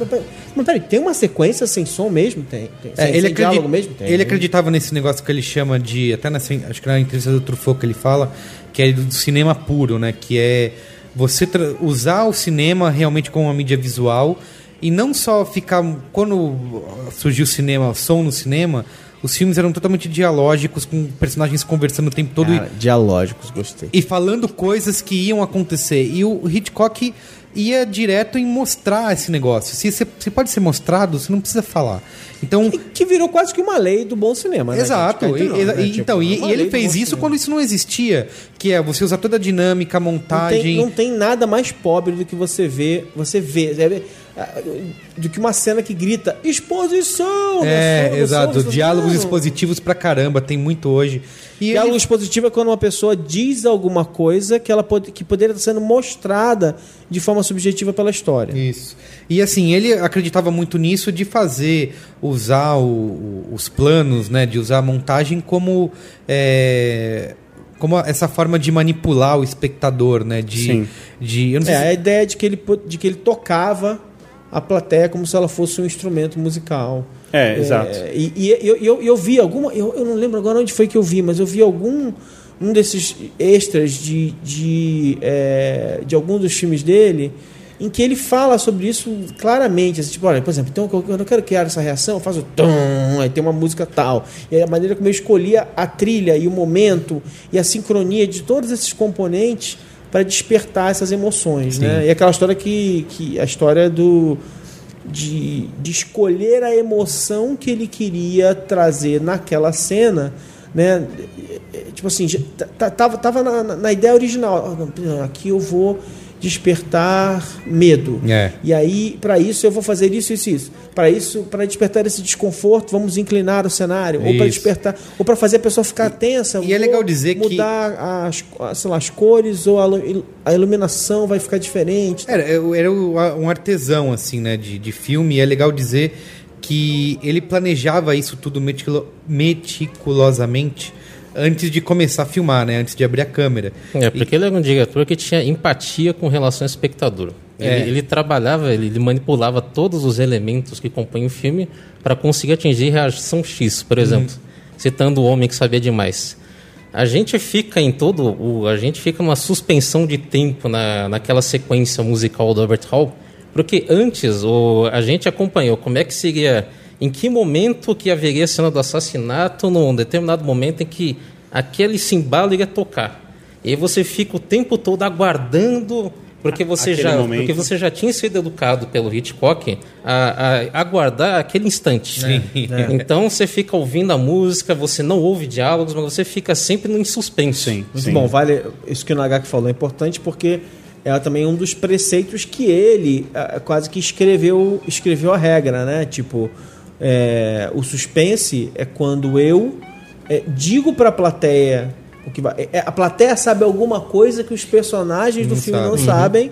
mas peraí, tem uma sequência sem som mesmo, tem, tem É, sem, ele, sem diálogo mesmo, tem. ele acreditava nesse negócio que ele chama de. Até nessa, acho que na entrevista do Truffaut que ele fala, que é do cinema puro, né? Que é você usar o cinema realmente como uma mídia visual e não só ficar. Quando surgiu o cinema, o som no cinema, os filmes eram totalmente dialógicos, com personagens conversando o tempo todo e- Cara, dialógicos, gostei. e falando coisas que iam acontecer. E o Hitchcock ia direto em mostrar esse negócio. Se, se, se pode ser mostrado, você não precisa falar. Então. Que virou quase que uma lei do bom cinema, né? Exato. gente? Cá E- nós, e- né? Tipo, então, e, uma e ele lei do fez isso cinema. quando isso não existia, que é você usar toda a dinâmica, a Não montagem. tem, não tem nada mais pobre do que você vê, você vê, é, é, do que uma cena que grita exposição. É, né? exato. Diálogos expositivos pra caramba, tem muito hoje. E Diálogo ele- expositivo é quando uma pessoa diz alguma coisa que ela pode, que poderia estar sendo mostrada de forma subjetiva pela história. Isso. E assim, ele acreditava muito nisso de fazer, usar o- os planos, né? De usar a montagem como. é, como essa forma de manipular o espectador, né? De. Sim. de É, se- a ideia de que, ele, de que ele tocava a plateia como se ela fosse um instrumento musical. É, exato. E, e eu, eu, eu vi alguma. Eu, eu não lembro agora onde foi que eu vi, mas eu vi algum. Um desses extras de, de, é, de algum dos filmes dele em que ele fala sobre isso claramente. Assim, tipo, olha, por exemplo, então eu não quero criar essa reação, eu faço tum, aí tem uma música tal. E aí a maneira como eu escolhia a trilha e o momento e a sincronia de todos esses componentes para despertar essas emoções, né? E aquela história que, que a história do de, de escolher a emoção que ele queria trazer naquela cena, né? Tipo assim, já tá- tava, tava na, na- ideia original. Ah, Aqui eu vou despertar medo. É. E aí, para isso, eu vou fazer isso, isso, isso. Para isso, para despertar esse desconforto, vamos inclinar o cenário. Ou para Isso. despertar, ou para fazer a pessoa ficar tensa. e é legal dizer que- mudar as, sei lá, as cores ou a, lu- a iluminação vai ficar diferente. Era, era um artesão, assim, né, de, de filme, e é legal dizer que ele planejava isso tudo meticulo- meticulosamente antes de começar a filmar, né, antes de abrir a câmera. É, porque ele era um diretor que tinha empatia com relação ao espectador. Ele, É. ele trabalhava, ele, ele manipulava todos os elementos que compõem o filme para conseguir atingir reação X, por exemplo. Citando o homem que sabia demais. A gente fica em todo. O, a gente fica numa suspensão de tempo na, naquela sequência musical do Albert Hall. Porque antes o, a gente acompanhou como é que seria. Em que momento que haveria a cena do assassinato, num determinado momento em que aquele cimbalo iria tocar. E aí você fica o tempo todo aguardando, porque você, Aquele já, momento. porque você já tinha sido educado pelo Hitchcock a, a aguardar aquele instante. Então você fica ouvindo a música, você não ouve diálogos, mas você fica sempre no suspense. Sim, Muito sim. bom, vale isso que o Nagaki falou é importante porque é também um dos preceitos que ele ah, quase que escreveu escreveu a regra, né? Tipo, é, o suspense é quando eu é, digo para a plateia o que vai, é, a plateia sabe alguma coisa que os personagens do Não filme sabe. não sabem,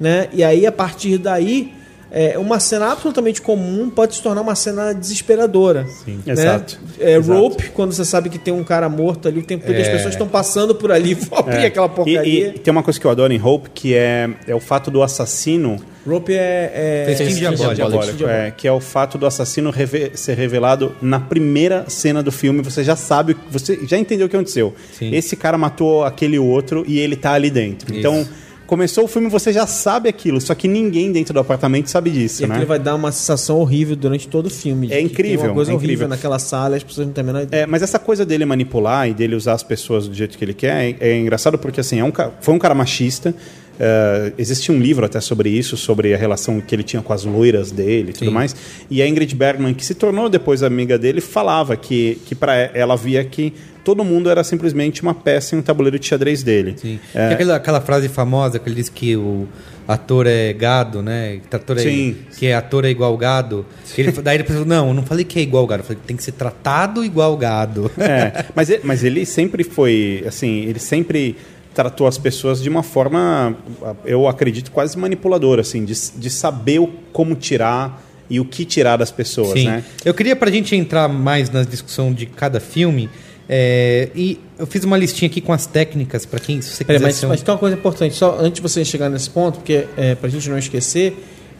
né? E aí a partir daí é, uma cena absolutamente comum pode se tornar uma cena desesperadora. Sim, Exato. É, Exato. Rope, quando você sabe que tem um cara morto ali o tempo todo e as É. pessoas estão passando por ali, vou abrir É. aquela porcaria. E, e tem uma coisa que eu adoro em Hope, que é, é o fato do assassino Rope é. é Festim diabólico. diabólico. é, que é o fato do assassino reve- ser revelado na primeira cena do filme. Você já sabe, você já entendeu o que aconteceu. Sim. Esse cara matou aquele outro e ele tá ali dentro. Então, começou o filme, você já sabe aquilo, só que ninguém dentro do apartamento sabe disso, E né? vai dar uma sensação horrível durante todo o filme. É incrível, Tem uma coisa é horrível incrível. naquela sala as pessoas não têm a menor ideia. É, mas essa coisa dele manipular e dele usar as pessoas do jeito que ele quer é, é engraçado porque assim é um, foi um cara machista. eh, existe um livro até sobre isso, sobre a relação que ele tinha com as loiras dele e tudo Sim. mais. E a Ingrid Bergman, que se tornou depois amiga dele, falava que, que para ela via que todo mundo era simplesmente uma peça em um tabuleiro de xadrez dele. Sim. É. Tem aquela, aquela frase famosa que ele diz que o ator é gado, né? Que ator é, Sim. que é ator é igual gado. Ele, daí ele pensou, não, eu não falei que é igual gado, eu falei que tem que ser tratado igual gado. É, mas, ele, mas ele sempre foi, assim, ele sempre tratou as pessoas de uma forma, eu acredito, quase manipuladora, assim, de, de saber o- como tirar e o que tirar das pessoas, Sim. né? Eu queria pra gente entrar mais na discussão de cada filme. É, e eu fiz uma listinha aqui com as técnicas para quem se você quiser mas, um- mas tem uma coisa importante, só antes de você chegar nesse ponto, porque é, pra gente não esquecer,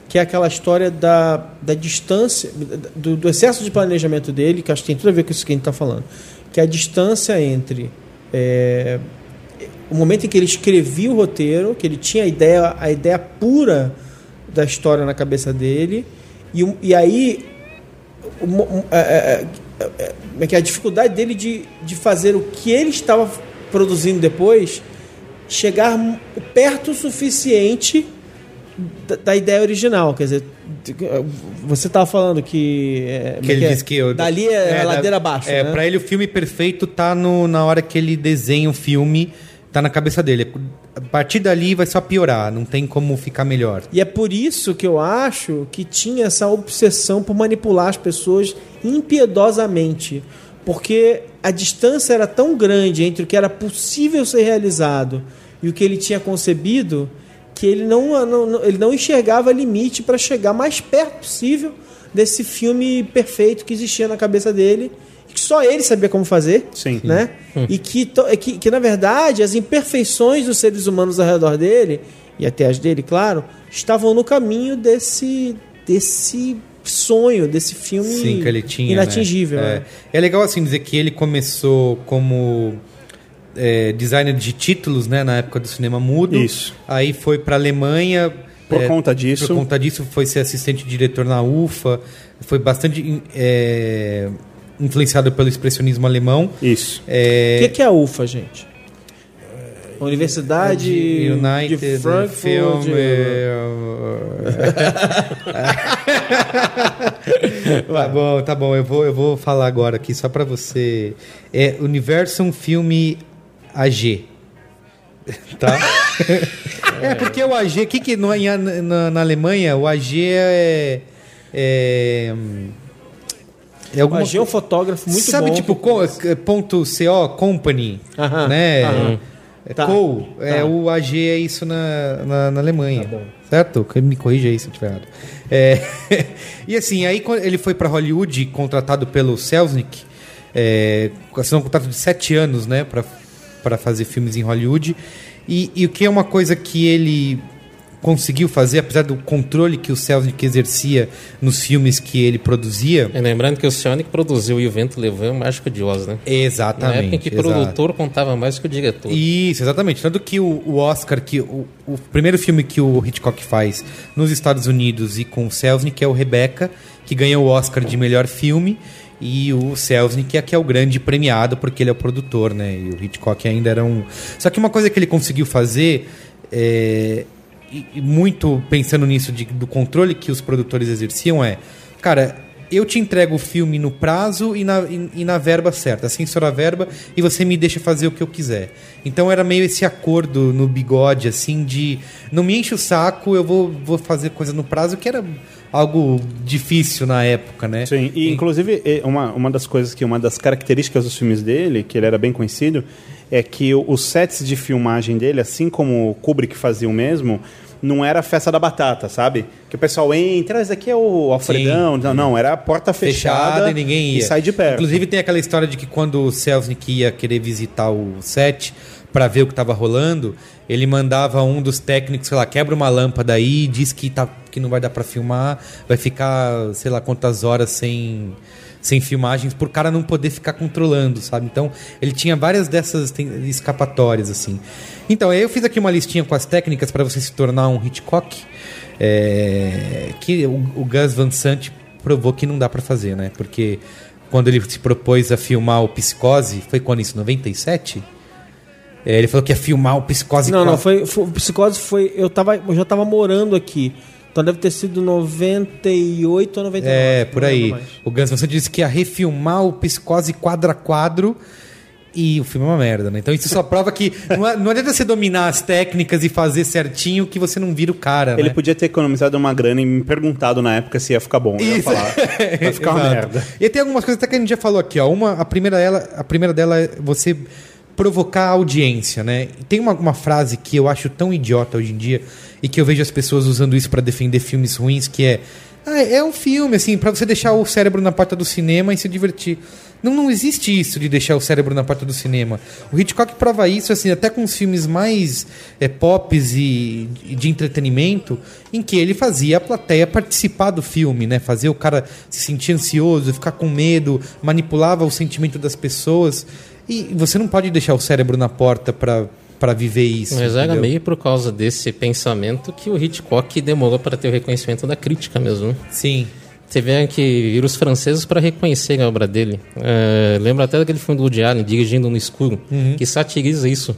que é aquela história da, da distância, do, do excesso de planejamento dele, que acho que tem tudo a ver com isso que a gente está falando, que é a distância entre é, o momento em que ele escrevia o roteiro, que ele tinha a ideia, a ideia pura da história na cabeça dele, e, e aí o mo- um, é, é, é, é, é que é? a dificuldade dele de, de fazer o que ele estava produzindo depois chegar perto o suficiente da, da ideia original. Quer dizer, você estava falando que. é, que é ele é? diz que eu- Dali é, a da- ladeira abaixo. É, né? pra ele o filme perfeito tá no, na hora que ele desenha o filme, tá na cabeça dele. A partir dali vai só piorar, não tem como ficar melhor. E é por isso que eu acho que tinha essa obsessão por manipular as pessoas impiedosamente. Porque a distância era tão grande entre o que era possível ser realizado e o que ele tinha concebido que ele não, não- ele não enxergava limite para chegar mais perto possível desse filme perfeito que existia na cabeça dele que só ele sabia como fazer Sim. né? E que, to- é que, que, na verdade, as imperfeições dos seres humanos ao redor dele, e até as dele, claro, estavam no caminho desse, desse sonho, desse filme Sim, que ele tinha. inatingível. né? né? É. é legal assim dizer que ele começou como é, designer de títulos, né, na época do cinema mudo. Isso. Aí foi pra Alemanha. Por é, conta disso. Por conta disso, foi ser assistente diretor na UFA. Foi bastante é, influenciado pelo expressionismo alemão. Isso. O É, que, que é a UFA, gente? Universidade de United de Frankfurt. Film. é, tá bom, tá bom. Eu vou, eu vou falar agora aqui só pra você. É Universum Filme AG. Tá? é porque o AG, que que no, na, na Alemanha o AG é é, é alguma é um fotógrafo muito Sabe, bom. tipo, co, é, ponto CO, company, Aham, né? aham. É Tá, co, é, tá. o AG é isso na, na, na Alemanha. Tá certo? Me corrija aí se eu estiver errado. É, e assim, aí ele foi para Hollywood, contratado pelo Selznick, é, assinou um contrato de sete anos, né? Para fazer filmes em Hollywood. E, e o que é uma coisa que ele conseguiu fazer, apesar do controle que o Selznick exercia nos filmes que ele produzia... E lembrando que o Sonic produziu e o Vento Levou o Mágico de Oz, né? Exatamente. Na época em que o produtor contava mais que o diretor. Isso, exatamente. Tanto que o, o Oscar, que o, o primeiro filme que o Hitchcock faz nos Estados Unidos e com o Selznick é o Rebecca, que ganhou o Oscar de melhor filme. E o Selznick é que é o grande premiado, porque ele é o produtor, né? E o Hitchcock ainda era um. Só que uma coisa que ele conseguiu fazer, é, e, e muito pensando nisso, de- do controle que os produtores exerciam, é: cara, eu te entrego o filme no prazo e na, e, e na verba certa, censura a verba e você me deixa fazer o que eu quiser. Então era meio esse acordo no bigode, assim, de não me enche o saco, eu vou, vou fazer coisa no prazo, que era algo difícil na época, né? Sim, e inclusive eh, uma, uma das coisas que, uma das características dos filmes dele, que ele era bem conhecido, é que os sets de filmagem dele, assim como o Kubrick fazia o mesmo, não era a festa da batata, sabe? Que o pessoal entra, "Ah, esse aqui é o Alfredão. Não, não, era a porta fechada, fechada e ninguém ia. e sai de perto. Inclusive tem aquela história de que quando o Selznick ia querer visitar o set para ver o que estava rolando, ele mandava um dos técnicos, sei lá, quebra uma lâmpada aí, diz que, tá, que não vai dar para filmar, vai ficar, sei lá, quantas horas sem sem filmagens por cara não poder ficar controlando, sabe? Então, ele tinha várias dessas escapatórias assim. Então, aí eu fiz aqui uma listinha com as técnicas para você se tornar um Hitchcock, é, que o, o Gus Van Sant provou que não dá pra fazer, né? Porque quando ele se propôs a filmar o Psicose, foi quando isso? 97? É, ele falou que ia filmar o Psicose Não, não, foi, foi, o Psicose foi. Eu, tava, eu já tava morando aqui. Então deve ter sido 98 ou 99. É, por aí. O Van Sant disse que ia refilmar o Psicose quadro a quadro E o filme é uma merda, né? Então isso só prova que não, não adianta você dominar as técnicas e fazer certinho que você não vira o cara, Ele né? podia ter economizado uma grana e me perguntado na época se ia ficar bom. Eu ia Isso. falar, vai ficar uma merda. E tem algumas coisas até que a gente já falou aqui, ó. Uma, a primeira dela, a primeira dela é você provocar a audiência, né? Tem uma, uma frase que eu acho tão idiota hoje em dia e que eu vejo as pessoas usando isso para defender filmes ruins, que é ah, é um filme assim para você deixar o cérebro na porta do cinema e se divertir. Não, não existe isso de deixar o cérebro na porta do cinema. O Hitchcock prova isso assim até com os filmes mais é, pops e, e de entretenimento, em que ele fazia a plateia participar do filme, né? Fazer o cara se sentir ansioso, ficar com medo, manipulava o sentimento das pessoas. E você não pode deixar o cérebro na porta para para viver isso. Mas era entendeu? meio por causa desse pensamento que o Hitchcock demorou para ter o reconhecimento da crítica mesmo. Sim. Teve que ir os franceses para reconhecer a obra dele. É, lembro até daquele filme do Woody Allen, Dirigindo no Escuro, que satiriza isso.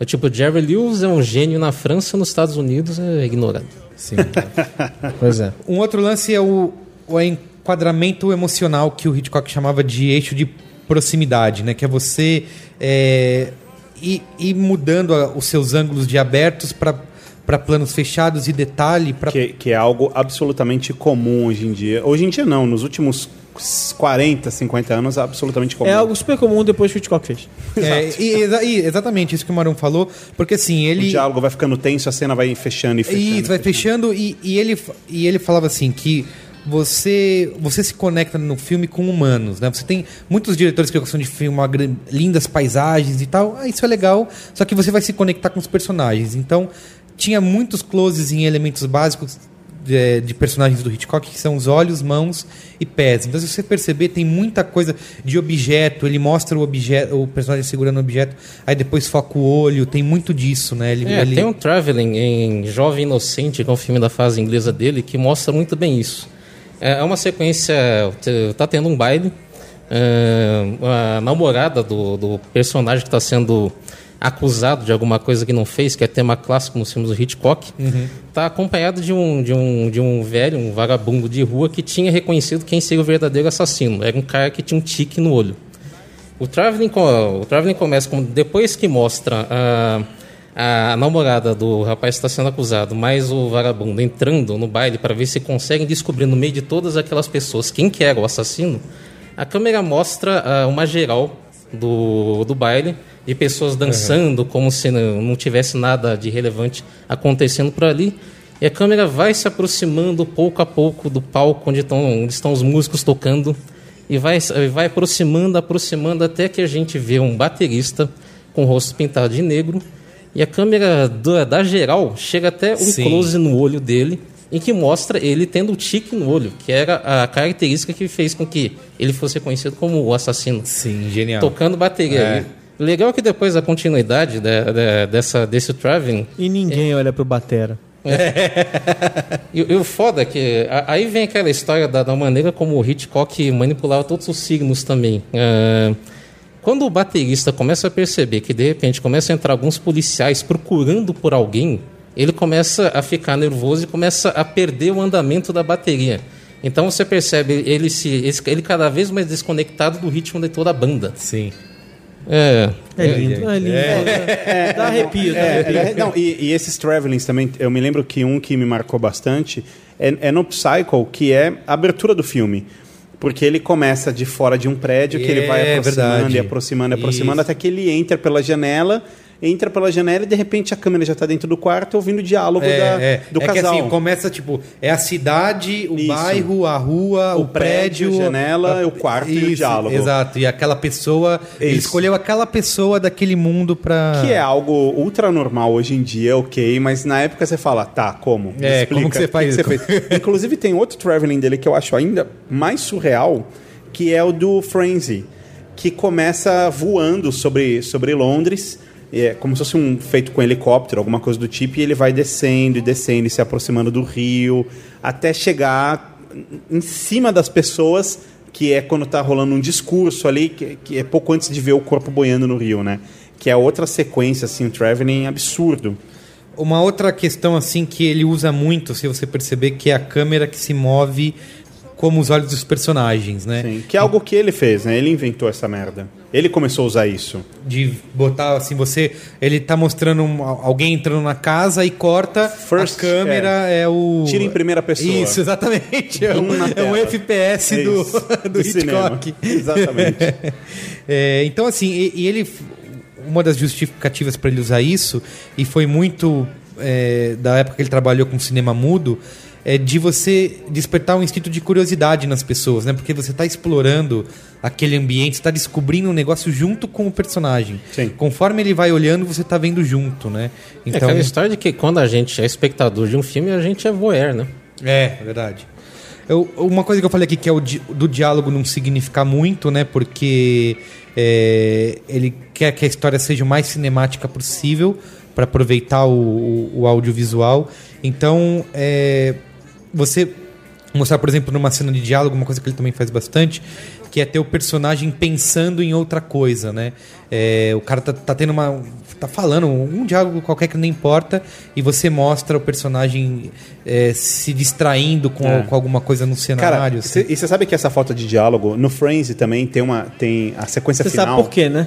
É tipo, Jerry Lewis é um gênio na França, nos Estados Unidos é ignorado. Sim. Pois é. Um outro lance é o, o enquadramento emocional que o Hitchcock chamava de eixo de proximidade, né? Que é você é, ir, ir mudando a- os seus ângulos de abertos para planos fechados e detalhe para Que, que é algo absolutamente comum hoje em dia. Hoje em dia não, nos últimos 40, 50 anos, absolutamente comum. É algo super comum depois que o Hitchcock fez. é, e, exa- e exatamente isso que o Marão falou, porque assim O ele diálogo vai ficando tenso, a cena vai fechando e fechando. Isso, vai fechando e, e ele, e ele falava assim que você você se conecta no filme com humanos, né? Você tem muitos diretores que gostam de filmar lindas paisagens e tal. Ah, isso é legal, só que você vai se conectar com os personagens. Então, tinha muitos closes em elementos básicos de, de personagens do Hitchcock, que são os olhos, mãos e pés. Então, se você perceber, tem muita coisa de objeto. Ele mostra o objeto, o personagem segurando o objeto, aí depois foca o olho. Tem muito disso, né? Ele, É, ele- tem um Traveling em Jovem Inocente, que é um filme da fase inglesa dele, que mostra muito bem isso. É é uma sequência. Tá tendo um baile. é, a namorada do, do personagem que está sendo acusado de alguma coisa que não fez, que é tema clássico nos filmes do Hitchcock, está acompanhado de um, de, um, de um velho, um vagabundo de rua, que tinha reconhecido quem seria o verdadeiro assassino. Era um cara que tinha um tique no olho. O Traveling, o Traveling começa com, depois que mostra a, a namorada do rapaz que está sendo acusado, mais o vagabundo entrando no baile para ver se conseguem descobrir no meio de todas aquelas pessoas quem que era o assassino, a câmera mostra ah, uma geral do, do baile de pessoas dançando como se não, não tivesse nada de relevante acontecendo por ali. E a câmera vai se aproximando pouco a pouco do palco onde estão, onde estão os músicos tocando e vai, vai aproximando, aproximando até que a gente vê um baterista com o rosto pintado de negro e a câmera da, da geral chega até um Sim. close no olho dele em que mostra ele tendo o tique no olho, que era a característica que fez com que ele fosse reconhecido como o assassino Sim, genial. tocando bateria. É. Legal que depois da continuidade da- da- dessa, desse Traveling, E ninguém olha pro Batera. e, e o foda é que a- aí vem aquela história da, da maneira como o Hitchcock manipulava todos os signos também. Ah, quando o baterista começa a perceber que de repente começa a entrar alguns policiais procurando por alguém, ele começa a ficar nervoso e começa a perder o andamento da bateria. Então você percebe ele se ele cada vez mais desconectado do ritmo de toda a banda. Sim. É, É lindo, é lindo. É, dá arrepio, dá É, arrepio. é, não, e, e esses travelings também, eu me lembro que um que me marcou bastante é, é no Psycho, que é a abertura do filme. Porque ele começa de fora de um prédio, que ele vai É, aproximando verdade. e aproximando, aproximando, Isso. até que ele entra pela janela, entra pela janela e de repente a câmera já está dentro do quarto ouvindo o diálogo da- É, é. do é que casal. assim, começa tipo, é a cidade, o Isso. bairro, a rua, o, O prédio, prédio, a janela, o quarto e o diálogo. Exato, e aquela pessoa, ele Isso. escolheu aquela pessoa daquele mundo pra Que é algo ultra normal hoje em dia, ok, mas na época você fala, tá, como? Me É, como que você faz você isso? fez? Inclusive tem outro traveling dele que eu acho ainda mais surreal, que é o do Frenzy, que começa voando sobre, sobre Londres, é como se fosse um feito com helicóptero, alguma coisa do tipo, e ele vai descendo e descendo e se aproximando do rio, até chegar em cima das pessoas, que é quando tá rolando um discurso ali, que, que é pouco antes de ver o corpo boiando no rio, né? Que é outra sequência, assim, um traveling absurdo. Uma outra questão assim que ele usa muito, se você perceber, que é a câmera que se move como os olhos dos personagens, né? Sim, que é algo que ele fez, né? Ele inventou essa merda. Ele começou a usar isso. De botar assim, você. Ele tá mostrando um- alguém entrando na casa e corta. First, a câmera é, o. Tira em primeira pessoa. Isso, exatamente. É, um- é um. FPS É do, do, cinema. Hitchcock. Exatamente. É, então, assim, e, e ele. Uma das justificativas para ele usar isso, e foi muito é, da época que ele trabalhou com cinema mudo, é de você despertar um instinto de curiosidade nas pessoas, né? Porque você está explorando aquele ambiente, está descobrindo um negócio junto com o personagem. Sim. Conforme ele vai olhando, você está vendo junto, né? É Então, aquela história de que quando a gente é espectador de um filme, a gente é voyeur, né? É, verdade. Eu, uma coisa que eu falei aqui que é o di- do diálogo não significar muito, né? Porque é, ele quer que a história seja o mais cinemática possível para aproveitar o, o- o audiovisual. Então, é, você mostrar, por exemplo, numa cena de diálogo, uma coisa que ele também faz bastante, que é ter o personagem pensando em outra coisa, né? É, o cara tá, tá tendo uma. tá falando um diálogo qualquer que não importa, e você mostra o personagem é, se distraindo com, É. com alguma coisa no cenário. Cara, assim. cê- e você sabe que essa falta de diálogo, no Frenzy também tem uma. tem a sequência Você final. sabe por quê, né?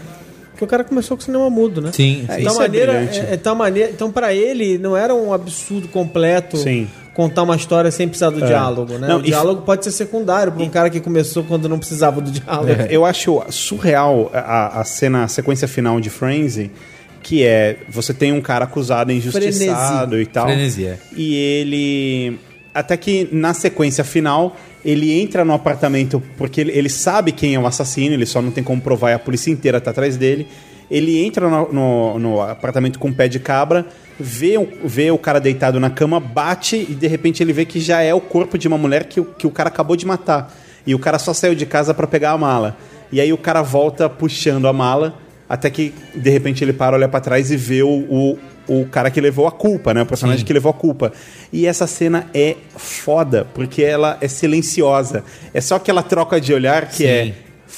Porque o cara começou com cinema mudo, né? Sim, É, sim. Então, isso é maneira, é, é tal maneira, então para ele não era um absurdo completo Sim. Contar uma história sem precisar do É. diálogo, né? Não, o e- diálogo pode ser secundário para um cara que começou quando não precisava do diálogo. É, Eu acho surreal a, a cena, a sequência final de Frenzy, que é você tem um cara acusado, injustiçado Frenesi. e tal. Frenesi, é. E ele. Até que na sequência final, ele entra no apartamento porque ele, ele sabe quem é o assassino, ele só não tem como provar e a polícia inteira tá atrás dele. Ele entra no, no- no apartamento com um pé de cabra, vê, o- vê o cara deitado na cama, bate e de repente ele vê que já é o corpo de uma mulher que, o- que o cara acabou de matar. E o cara só saiu de casa para pegar a mala. E aí o cara volta puxando a mala, até que de repente ele para, olha para trás e vê o, o, o cara que levou a culpa, né? O personagem Sim. que levou a culpa. E essa cena é foda, porque ela é silenciosa. É só aquela troca de olhar que Sim. é.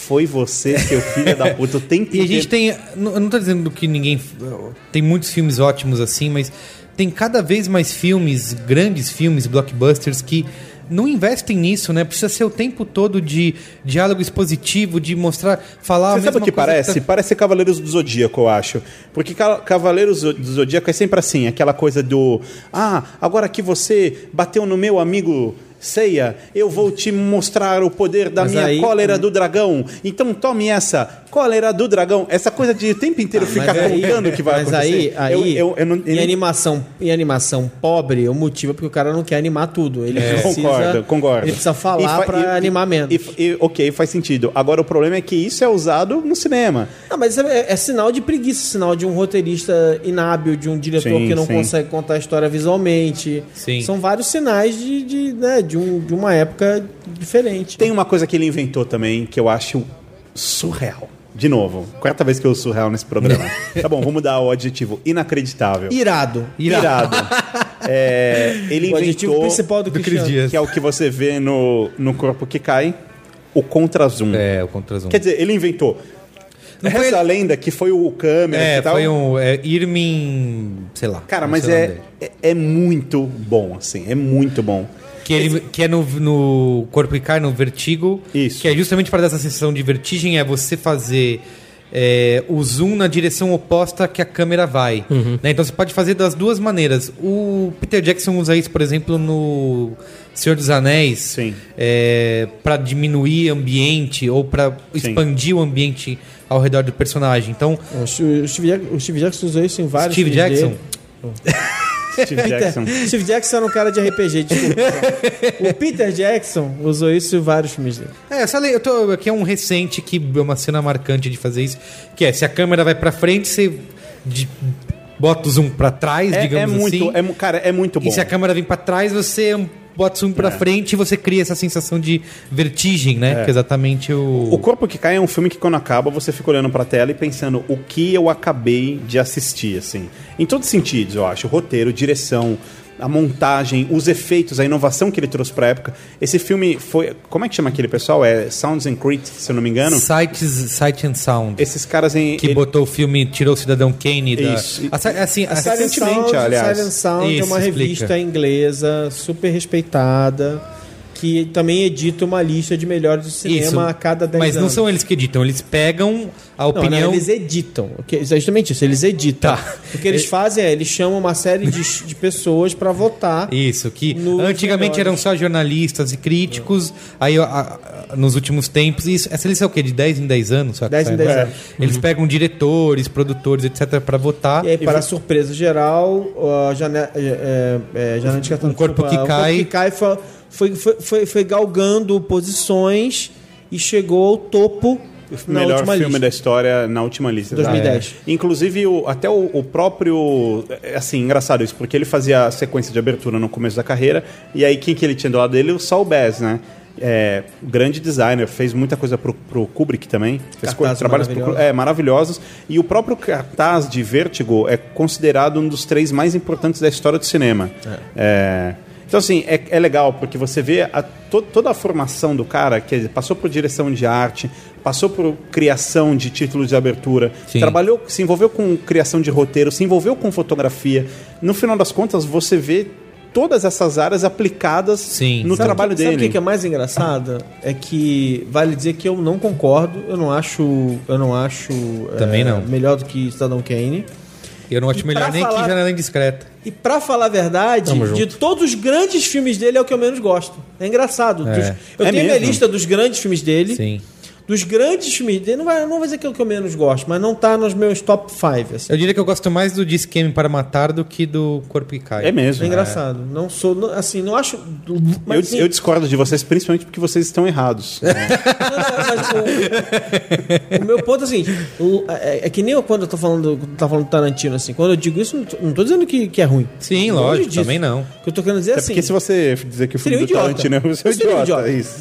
Foi você, seu filho da puta, o tempo E a gente inteiro." tem. Eu não tô dizendo que ninguém. Tem muitos filmes ótimos assim, mas tem cada vez mais filmes, grandes filmes, blockbusters, que não investem nisso, né? Precisa ser o tempo todo de diálogo expositivo, de mostrar, falar. Você sabe o que parece? tá- Parece Cavaleiros do Zodíaco, eu acho. Porque Ca- Cavaleiros do Zodíaco é sempre assim, aquela coisa do. Ah, agora que você bateu no meu amigo Ceia, eu vou te mostrar o poder da Mas minha aí- cólera do dragão. Então tome essa, cólera do dragão. Essa coisa de o tempo inteiro ficar Mas aí- contando o que vai mas acontecer. aí, aí Eu- eu- eu não- eu em, animação, em animação pobre, o motivo é porque o cara não quer animar tudo. Ele precisa, É, Concordo, concordo. Ele precisa falar fa- para animar menos. e- e- ok, faz sentido. Agora o problema é que isso é usado no cinema. Não, mas é, é sinal de preguiça, sinal de um roteirista inábil, de um diretor Sim, que não sim. consegue contar a história visualmente. Sim. São vários sinais de, de, né, de, um, de uma época diferente. Tem uma coisa que ele inventou também que eu acho surreal. De novo, quarta vez que eu uso surreal nesse programa. tá bom, vamos mudar o adjetivo inacreditável. Irado. Irado. É, ele O adjetivo inventou principal do, do Cristiano. Dias. que é o que você vê no, no corpo que cai, o contra-zoom. É, o contra-zoom. Quer dizer, ele inventou. Não foi Reza a lenda que foi o câmera É, e tal. foi um. É, Irmin. sei lá. Cara, mas é, é, é muito bom, assim. É muito bom. Que, ele, que é no, no Corpo que Cai, no Vertigo. Isso. Que é justamente para dar essa sensação de vertigem, é você fazer é, o zoom na direção oposta que a câmera vai. né? Então você pode fazer das duas maneiras. O Peter Jackson usa isso, por exemplo, no Senhor dos Anéis. Sim. para diminuir ambiente ou para expandir o ambiente ao redor do personagem. Então, O Steve, o Steve Jackson usou isso em vários Steve Jackson. Steve Jackson. Steve Jackson era um cara de RPG, desculpa. o Peter Jackson usou isso em vários filmes dele. É, essa lei, eu tô, aqui é um recente que é uma cena marcante de fazer isso, que é se a câmera vai pra frente, você de- bota o zoom pra trás, É, é digamos muito, assim. é cara, é muito bom. E se a câmera vem pra trás, você bota o zoom pra É. frente e você cria essa sensação de vertigem, né? Que é exatamente o O Corpo que Cai é um filme que quando acaba você fica olhando pra tela e pensando o que eu acabei de assistir, assim. Em todos os sentidos, eu acho. Roteiro, direção, a montagem, os efeitos, a inovação que ele trouxe pra época. Esse filme foi... Como é que chama aquele pessoal? É Sounds and Critics, se eu não me engano. Sights, Sight and Sound. Esses caras em... que ele- botou o filme, tirou o Cidadão Kane da. Isso. A, assim, a, Silent Recentemente, Sound, aliás. Silent Sound é Isso, uma explica. revista inglesa super respeitada que também edita uma lista de melhores do cinema Isso. a cada 10 Mas anos. não são eles que editam, eles pegam a Não, opinião. não, eles editam. O que- Exatamente isso, eles editam. Tá. O que eles fazem é, eles chamam uma série de, de pessoas pra votar. Isso, que antigamente melhores. eram só jornalistas e críticos, aí a- a- nos últimos tempos, isso, essa lista é o quê? De 10 em 10 anos? só que 10 em sai, 10 né? anos. Eles pegam diretores, produtores, etc, pra votar. E aí, para surpresa geral, a Janela é, é, Janela de Cartão, Um corpo que o cai. que cai foi, foi, foi, foi, foi galgando posições e chegou ao topo na melhor última filme lista. da história na última lista. 2010. É. Inclusive, o- até o, o próprio. é, Assim, engraçado isso, porque ele fazia a sequência de abertura no começo da carreira, e aí quem que ele tinha do lado dele? O Saul Bass, né? É, grande designer, fez muita coisa pro, pro Kubrick também. Fez Cartazes trabalhos pro- maravilhosos. é, maravilhosos. E o próprio cartaz de Vertigo é considerado um dos três mais importantes da história do cinema. É, então, assim, é, é legal, porque você vê a- to- toda a formação do cara, que passou por direção de arte, passou por criação de títulos de abertura, Sim. trabalhou, se envolveu com criação de roteiro, se envolveu com fotografia. No final das contas, você vê todas essas áreas aplicadas Sim. no Sabe trabalho que- Sabe o dele. que que é mais engraçado? É que vale dizer que eu não concordo, eu não acho, eu não acho Também é, não. melhor do que Cidadão Kane. Eu não acho E melhor nem falar- que Janela Indiscreta. E pra falar a verdade, de todos os grandes filmes dele é o que eu menos gosto. É engraçado. É. Dos- eu É tenho minha mesmo? lista dos grandes filmes dele. Sim. Dos grandes filmes dele, não, vai, não vou dizer que é o que eu menos gosto, mas não tá nos meus top 5. Assim. Eu diria que eu gosto mais do Disqueme para Matar do que do Corpo que Cai. É mesmo. É engraçado. Não sou, não- assim, não acho. Mas, Eu, assim, eu discordo de vocês, principalmente porque vocês estão errados. Não, não, mas o, o meu ponto é o seguinte: o- é, é que nem eu quando eu tô falando, tá falando do Tarantino, assim, quando eu digo isso, não tô, não tô dizendo que, que é ruim. Sim, Longe lógico, disso. também não. O que eu tô querendo dizer é É assim. porque se você dizer que o filme do idiota. Tarantino é é um idiota. idiota. Isso.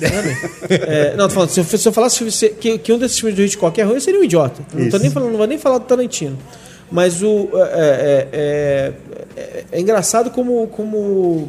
É, não, tô falando, se eu, se eu falasse se- que, que um desses filmes do Hitchcock é ruim, eu seria um idiota. Não, tô Isso. nem falando, não vou nem falar do Tarantino. Mas o, é, é- é- é- é engraçado como, como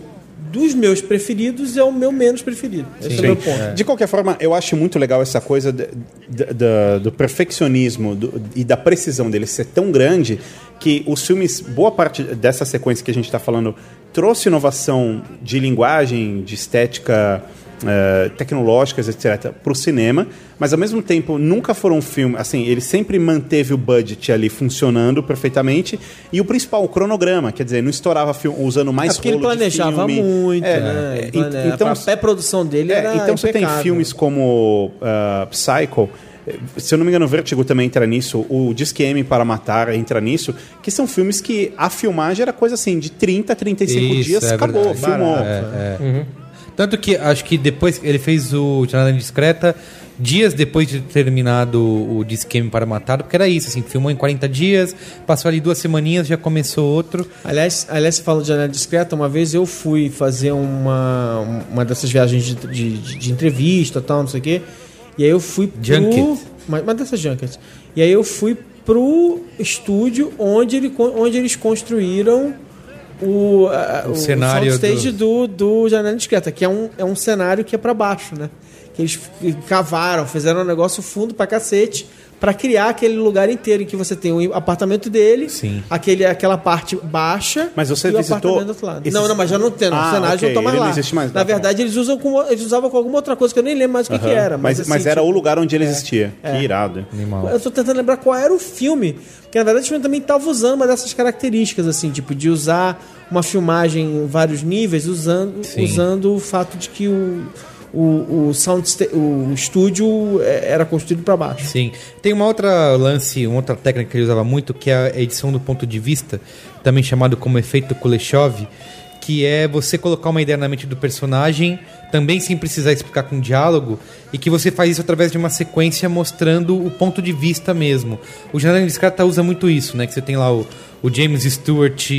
dos meus preferidos é o meu menos preferido. Esse é o meu ponto. De qualquer forma, eu acho muito legal essa coisa de- de- da- do perfeccionismo do- e da precisão dele ser tão grande que os filmes, boa parte dessa sequência que a gente está falando, trouxe inovação de linguagem, de estética. Eh, tecnológicas, etc., para o cinema, mas ao mesmo tempo nunca foram um filme. Assim, ele sempre manteve o budget ali funcionando perfeitamente e o principal, o cronograma, quer dizer, não estourava filme usando mais É porque ele planejava muito, É, né? é, plane- então- a pré-produção dele é, era então você tem impecável. filmes como uh, Psycho, se eu não me engano, o Vertigo também entra nisso, o Disque M para Matar entra nisso, que são filmes que a filmagem era coisa assim, de 30 a 35 Isso, dias, é acabou, verdade. filmou. É, é. Tanto que acho que depois ele fez o Janela Indiscreta, dias depois de ter terminado o Disqueme para Matar, porque era isso, assim, filmou em 40 dias, passou ali duas semaninhas, já começou outro. Aliás, aliás, você fala de janela discreta, uma vez eu fui fazer uma, uma dessas viagens de, de, de- de entrevista e tal, não sei o quê. E aí eu fui pro... Junket. Uma, uma dessas junkets. E aí eu fui pro estúdio onde, ele, onde eles construíram o, a- O cenário soundstage do, do Janela Discreta, que é um, é um cenário que é pra baixo, né? Que eles cavaram, fizeram um negócio fundo pra cacete pra criar aquele lugar inteiro em que você tem o apartamento dele, Sim. aquele, aquela parte baixa Mas você e o visitou apartamento do outro lado. esses- Não, não, mas já não tem. Ah, o cenário ok, não tá mais ele lá. não existe mais, Na tá bom. verdade, eles usam com, eles usavam com alguma outra coisa que eu nem lembro mais o que, que era. Mas, Mas, mas assim, era tipo, o lugar onde ele existia. É. Que irado. Animal. Eu tô tentando lembrar qual era o filme. Porque na verdade o filme também tava usando uma dessas características, assim, tipo, de usar uma filmagem em vários níveis, usando, Sim. usando o fato de que o, o, o, sound o estúdio é, era construído para baixo. Sim. Tem uma outra lance, uma outra técnica que ele usava muito, que é a edição do ponto de vista, também chamado como efeito Kuleshov, que é você colocar uma ideia na mente do personagem, também sem precisar explicar com diálogo, e que você faz isso através de uma sequência mostrando o ponto de vista mesmo. O Janela Discreta usa muito isso, né? Que você tem lá o, o James Stewart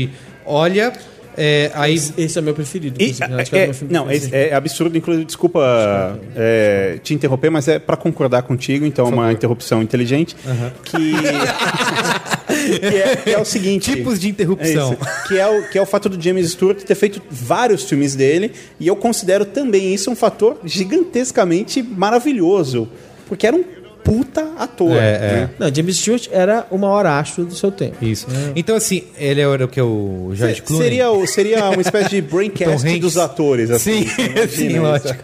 olha, é, aí Esse, esse é meu preferido. E, é, é meu não, preferido. é, é absurdo, inclusive, desculpa é, te interromper, mas é para concordar contigo, então é uma interrupção inteligente, que, que, é, que é o seguinte... tipos de É interrupção. isso, que, é o, que é o fato do James Stewart ter feito vários filmes dele, e eu considero também isso um fator gigantescamente maravilhoso, porque era um puta ator. É, né? Não, James Stewart era o maior astro do seu tempo. Isso. Então, assim, ele era o que? O George Se- Clooney? Seria, o- seria uma espécie de braincast dos atores. Assim, Sim, sim, lógico.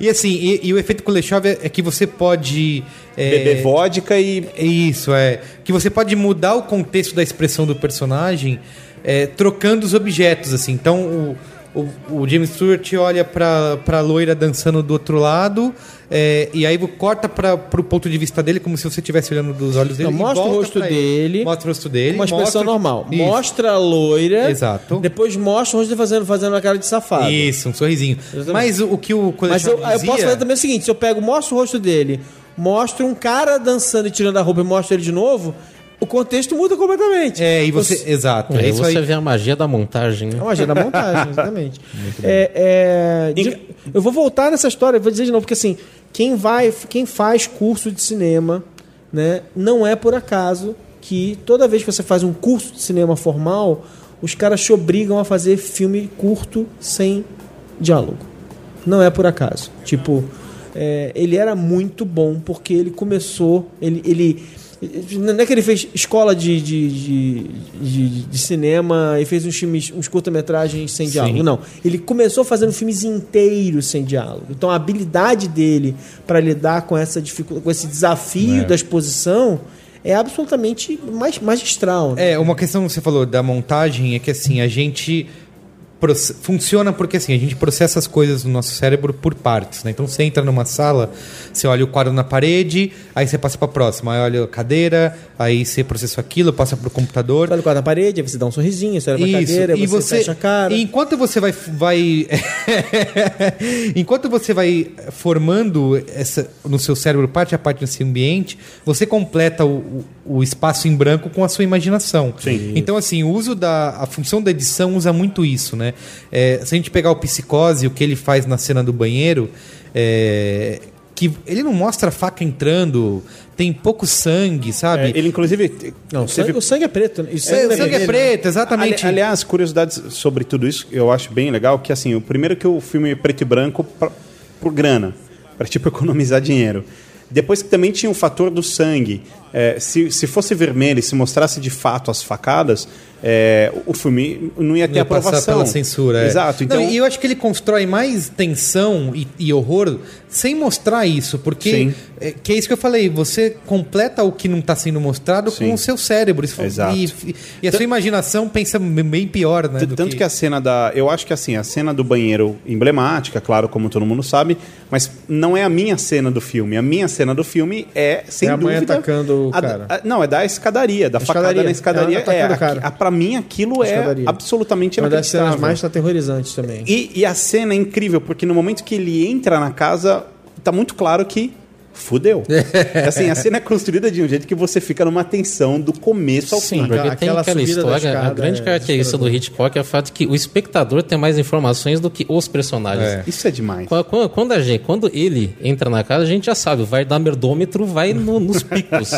E assim, e, e o efeito Kuleshov é, é que você pode... é, Beber vodka e Isso, é. Que você pode mudar o contexto da expressão do personagem é, trocando os objetos, assim. Então, o, o, o James Stewart olha pra, pra loira dançando do outro lado é, e aí corta pra, pro ponto de vista dele como se você estivesse olhando dos olhos dele. Não, mostra o rosto dele, Mostra o rosto dele. Uma expressão mostra- normal. Isso. Mostra a loira. Exato. Depois mostra o rosto dele fazendo, fazendo uma cara de safado. Isso, um sorrisinho. Exatamente. Mas o, que o Mas eu, Kuleshov eu posso dizia- fazer também o seguinte: se eu pego, mostro o rosto dele, mostro um cara dançando e tirando a roupa e mostro ele de novo, o contexto muda completamente. É, e você. Exato. É Aí isso você aí. vê a magia da montagem, né? É uma magia da montagem, exatamente. É, é, de- eu vou voltar nessa história, vou dizer de novo, porque assim, quem vai, quem faz curso de cinema, né, não é por acaso que toda vez que você faz um curso de cinema formal, os caras te obrigam a fazer filme curto sem diálogo. Não é por acaso. Tipo, é, ele era muito bom porque ele começou, ele, ele não é que ele fez escola de, de, de, de, de cinema e fez uns filmes, uns curta-metragens sem diálogo. Não. Ele começou fazendo filmes inteiros sem diálogo. Então a habilidade dele para lidar com essa dificuldade, com esse desafio da exposição é absolutamente mais, magistral. né? É, uma questão que você falou da montagem é que assim, a gente funciona porque assim, a gente processa as coisas no nosso cérebro por partes, né? Então você entra numa sala, você olha o quadro na parede, aí você passa para próxima, aí olha a cadeira, aí você processa aquilo, passa pro computador. Você olha o quadro na parede, aí você dá um sorrisinho, você olha pra cadeira, e você, você fecha a cara. e enquanto você vai vai enquanto você vai formando essa no seu cérebro parte a parte desse ambiente, você completa o, o, o espaço em branco com a sua imaginação. Sim. Então assim, o uso da a função da edição usa muito isso, né? É, se a gente pegar o psicose, o que ele faz na cena do banheiro, é, que ele não mostra a faca entrando, tem pouco sangue, sabe? É, ele, inclusive. Não, o teve- sangue, o sangue é preto. né? É, o sangue é vermelho. preto, exatamente. Ali- aliás, curiosidades sobre tudo isso, eu acho bem legal, que assim, o primeiro que o filme é preto e branco pra, por grana, para tipo economizar dinheiro. Depois que também tinha o fator do sangue. É, se, se fosse vermelho e se mostrasse de fato as facadas, é, o filme não ia ter ia passar aprovação. pela censura. é. Exato. Então, Não, e eu acho que ele constrói mais tensão e, e horror sem mostrar isso, porque Sim. é, que é isso que eu falei, você completa o que não está sendo mostrado Sim. com o seu cérebro. Isso- Exato. E, e a sua imaginação pensa bem pior, né? T- Tanto que... a cena da. Eu acho que assim, a cena do banheiro emblemática, claro, como todo mundo sabe, mas não é a minha cena do filme. A minha cena do filme é, sem É a mãe dúvida. atacando a- cara. a- não, é da escadaria, da A facada escadaria. na escadaria. É, cara. aqui- a, pra mim, aquilo é Escadaria. absolutamente É uma das cenas mais aterrorizantes também. E, e a cena é incrível, porque no momento que ele entra na casa, tá muito claro que fudeu. assim, a cena é construída de um jeito que você fica numa tensão do começo ao Sim, fim. porque tem aquela aquela subida da história. A escada grande é característica do Hitchcock é o fato de que o espectador tem mais informações do que os personagens. É. Isso é demais. Quando- Quando, quando a gente, quando ele entra na casa, a gente já sabe, vai dar merdômetro, vai no- nos picos.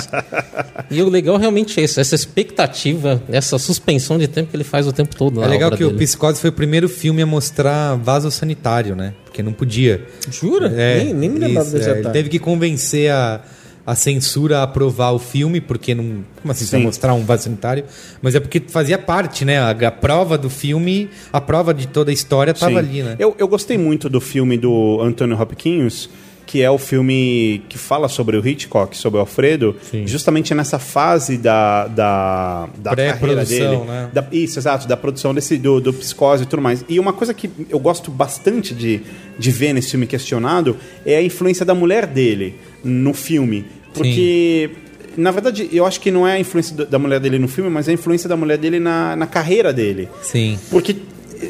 e o legal realmente é isso, essa expectativa, essa suspensão de tempo que ele faz o tempo todo. É legal obra que o dele. Psicose foi o primeiro filme a mostrar vaso sanitário, né? Porque não podia. Jura? É, nem, nem me lembrava desse é, Ele teve que convencer a, a censura a aprovar o filme, porque não. Como assim, você vai mostrar um vaso sanitário? Mas é porque fazia parte, né? A, a prova do filme, a prova de toda a história estava ali, né? Eu, eu gostei muito do filme do Anthony Hopkins, que é o filme que fala sobre o Hitchcock, sobre o Alfredo, Sim. justamente nessa fase da, da, da carreira dele. né? Da- isso, exato, da produção desse, do, do psicose e tudo mais. E uma coisa que eu gosto bastante de, de ver nesse filme questionado é a influência da mulher dele no filme. Porque, na verdade, eu acho que não é a influência da- da mulher dele no filme, mas é a influência da mulher dele na, na carreira dele. Sim. Porque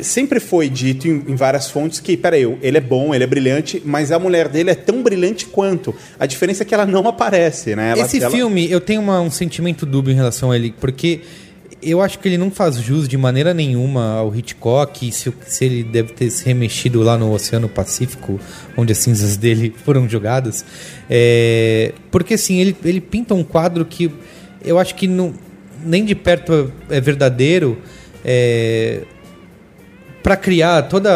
sempre foi dito em, em várias fontes que, peraí, ele é bom, ele é brilhante, mas a mulher dele é tão brilhante quanto. A diferença é que ela não aparece, né? Ela- Esse ela- filme, eu tenho uma- um sentimento dúbio em relação a ele, porque eu acho que ele não faz jus de maneira nenhuma ao Hitchcock, se, se ele deve ter se remexido lá no Oceano Pacífico, onde as cinzas dele foram jogadas. É, porque assim, ele, ele pinta um quadro que eu acho que não, nem de perto é verdadeiro. É, para criar toda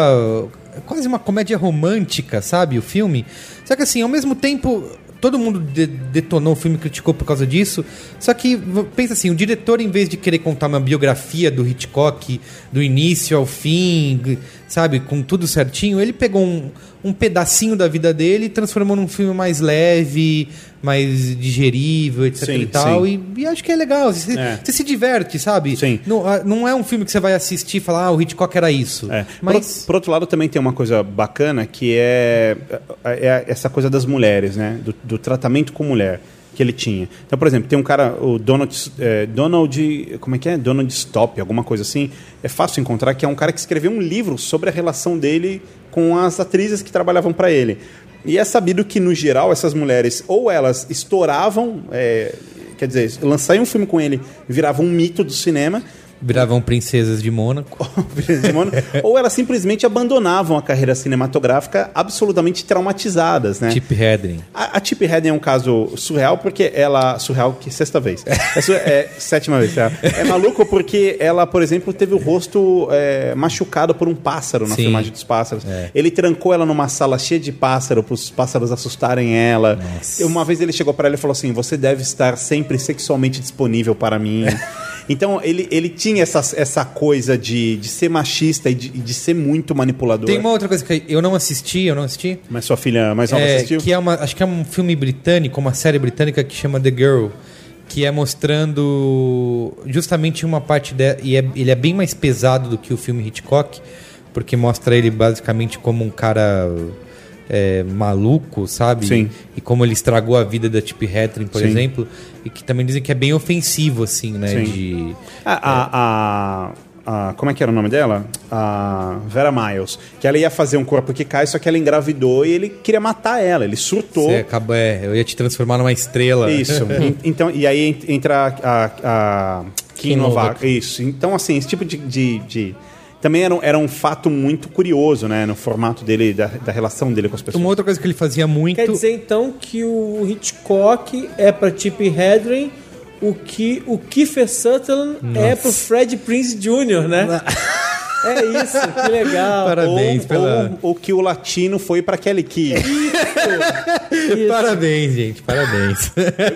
quase uma comédia romântica, sabe, o filme. Só que assim, ao mesmo tempo todo mundo de- detonou o filme, criticou por causa disso. Só que, pensa assim, o diretor, em vez de querer contar uma biografia do Hitchcock, do início ao fim, sabe, com tudo certinho, ele pegou um, um pedacinho da vida dele e transformou num filme mais leve, mais digerível, etc Sim, e tal. E, e acho que é legal. Você, É. você se diverte, sabe? Sim. Não, ah, não é um filme que você vai assistir e falar, ah, o Hitchcock era isso. É. Mas. Por, por outro lado, também tem uma coisa bacana que é, é essa coisa das mulheres, né? Do, do tratamento com mulher que ele tinha. Então, por exemplo, tem um cara, o Donald, é, Donald, como é que é? Donald Stop, alguma coisa assim. É fácil encontrar que é um cara que escreveu um livro sobre a relação dele com as atrizes que trabalhavam para ele. E é sabido que, no geral, essas mulheres ou elas estouravam, é, quer dizer, lançar um filme com ele virava um mito do cinema, Viravam princesas de Mônaco. Simone, ou elas simplesmente abandonavam a carreira cinematográfica absolutamente traumatizadas, né? Chip Hedren. A, a Chip Hedden é um caso surreal porque ela. Surreal que sexta vez. É, su- é sétima vez, tá? É maluco porque ela, por exemplo, teve o rosto é, machucado por um pássaro na Sim. filmagem dos pássaros. É. Ele trancou ela numa sala cheia de pássaro para os pássaros assustarem ela. Nossa. Uma vez ele chegou para ela e falou assim: Você deve estar sempre sexualmente disponível para mim. Então ele, ele tinha essa, essa coisa de, de ser machista e de, de ser muito manipulador. Tem uma outra coisa que eu não assisti, eu não assisti. Mas sua filha mais nova É, assistiu? que é uma, acho que é um filme britânico, uma série britânica que chama The Girl, que é mostrando justamente uma parte de, e é- ele é bem mais pesado do que o filme Hitchcock, porque mostra ele basicamente como um cara é, maluco, sabe? Sim. E como ele estragou a vida da Chip Hedren, por Sim. exemplo, e que também dizem que é bem ofensivo, assim, né? Sim. De A, a- a- a- como é que era o nome dela? A Vera Miles. Que ela ia fazer um corpo que cai, só que ela engravidou e ele queria matar ela. Ele surtou. Você acaba, é, eu ia te transformar numa estrela. Isso. En- então, e aí ent- entra a, a, a Kim. Novak. Isso. Então, assim, esse tipo de. de- de- também era um, era um fato muito curioso, né? No formato dele, da, da relação dele com as pessoas. Uma outra coisa que ele fazia muito. Quer dizer então que o Hitchcock é pra Chip Hedren o que o Kiefer Sutherland é pro Fred Prince Jr., né? é isso, que legal. Parabéns ou, pela- ou, ou que o latino foi para Kelly Key. Isso. Parabéns, gente, parabéns.